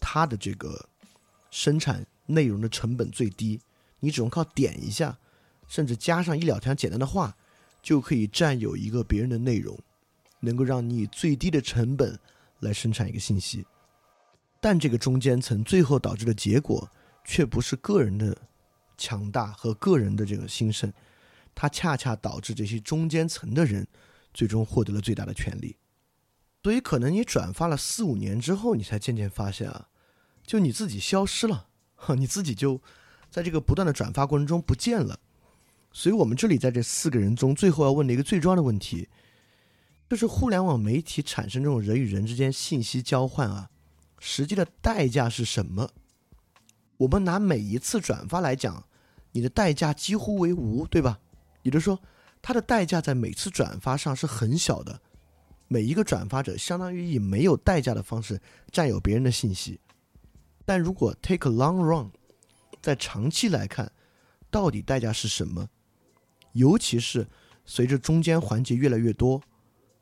他的这个生产内容的成本最低，你只用靠点一下，甚至加上一两条简单的话，就可以占有一个别人的内容，能够让你以最低的成本来生产一个信息。但这个中间层最后导致的结果。却不是个人的强大和个人的这个兴盛，它恰恰导致这些中间层的人最终获得了最大的权利。所以，可能你转发了四五年之后，你才渐渐发现啊，就你自己消失了，你自己就在这个不断的转发过程中不见了。所以我们这里在这四个人中，最后要问的一个最重要的问题，就是互联网媒体产生这种人与人之间信息交换啊，实际的代价是什么？我们拿每一次转发来讲，你的代价几乎为无，对吧？也就是说，它的代价在每次转发上是很小的。每一个转发者相当于以没有代价的方式占有别人的信息。但如果 take a long run，在长期来看，到底代价是什么？尤其是随着中间环节越来越多，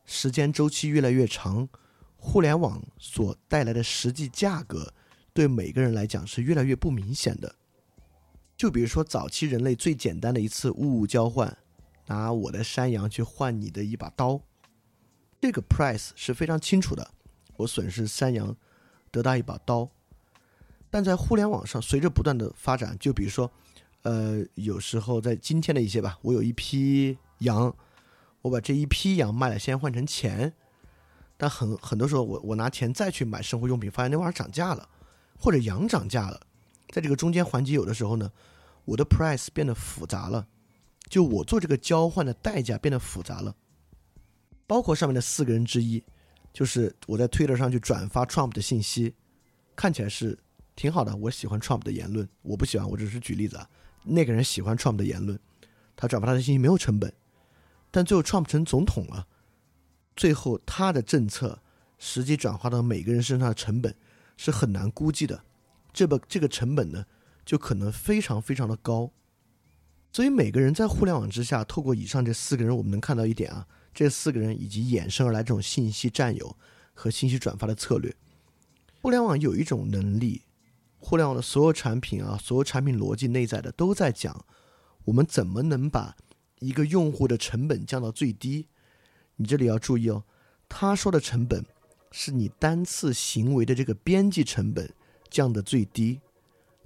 时间周期越来越长，互联网所带来的实际价格。对每个人来讲是越来越不明显的。就比如说早期人类最简单的一次物物交换，拿我的山羊去换你的一把刀，这个 price 是非常清楚的。我损失山羊，得到一把刀。但在互联网上，随着不断的发展，就比如说，呃，有时候在今天的一些吧，我有一批羊，我把这一批羊卖了，先换成钱。但很很多时候，我我拿钱再去买生活用品，发现那玩意儿涨价了。或者羊涨价了，在这个中间环节，有的时候呢，我的 price 变得复杂了，就我做这个交换的代价变得复杂了。包括上面的四个人之一，就是我在 Twitter 上去转发 Trump 的信息，看起来是挺好的，我喜欢 Trump 的言论，我不喜欢，我只是举例子啊。那个人喜欢 Trump 的言论，他转发他的信息没有成本，但最后 Trump 成总统了，最后他的政策实际转化到每个人身上的成本。是很难估计的，这个这个成本呢，就可能非常非常的高。所以每个人在互联网之下，透过以上这四个人，我们能看到一点啊，这四个人以及衍生而来这种信息占有和信息转发的策略。互联网有一种能力，互联网的所有产品啊，所有产品逻辑内在的都在讲，我们怎么能把一个用户的成本降到最低。你这里要注意哦，他说的成本。是你单次行为的这个边际成本降的最低，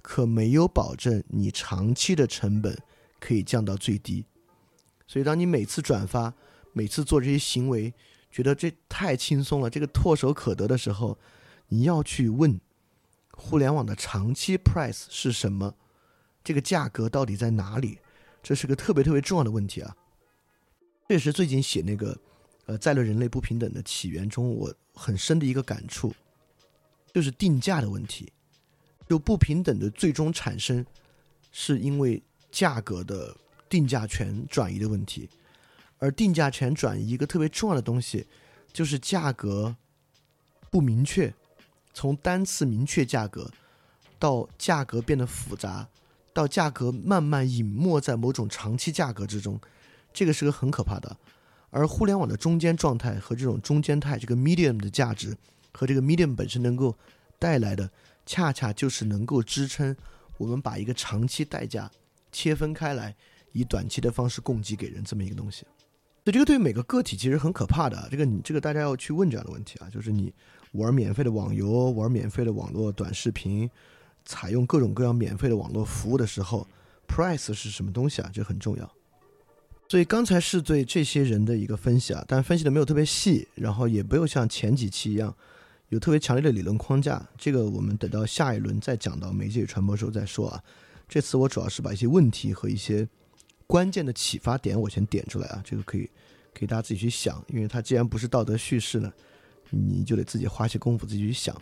可没有保证你长期的成本可以降到最低。所以，当你每次转发、每次做这些行为，觉得这太轻松了，这个唾手可得的时候，你要去问：互联网的长期 price 是什么？这个价格到底在哪里？这是个特别特别重要的问题啊！这也是最近写那个呃在论人类不平等的起源中，我很深的一个感触，就是定价的问题。就不平等的最终产生，是因为价格的定价权转移的问题。而定价权转移一个特别重要的东西，就是价格不明确，从单次明确价格到价格变得复杂，到价格慢慢隐没在某种长期价格之中，这个是个很可怕的。而互联网的中间状态和这种中间态，这个 medium 的价值和这个 medium 本身能够带来的，恰恰就是能够支撑我们把一个长期代价切分开来，以短期的方式供给给人这么一个东西。所以这个对于每个个体其实很可怕的，这个你这个大家要去问这样的问题啊，就是你玩免费的网游，玩免费的网络短视频，采用各种各样免费的网络服务的时候，price 是什么东西啊？这很重要。所以刚才是对这些人的一个分析啊，但分析的没有特别细，然后也没有像前几期一样有特别强烈的理论框架。这个我们等到下一轮再讲到媒介与传播时候再说啊。这次我主要是把一些问题和一些。关键的启发点我先点出来啊，这个可以，可以大家自己去想，因为它既然不是道德叙事呢，你就得自己花些功夫自己去想。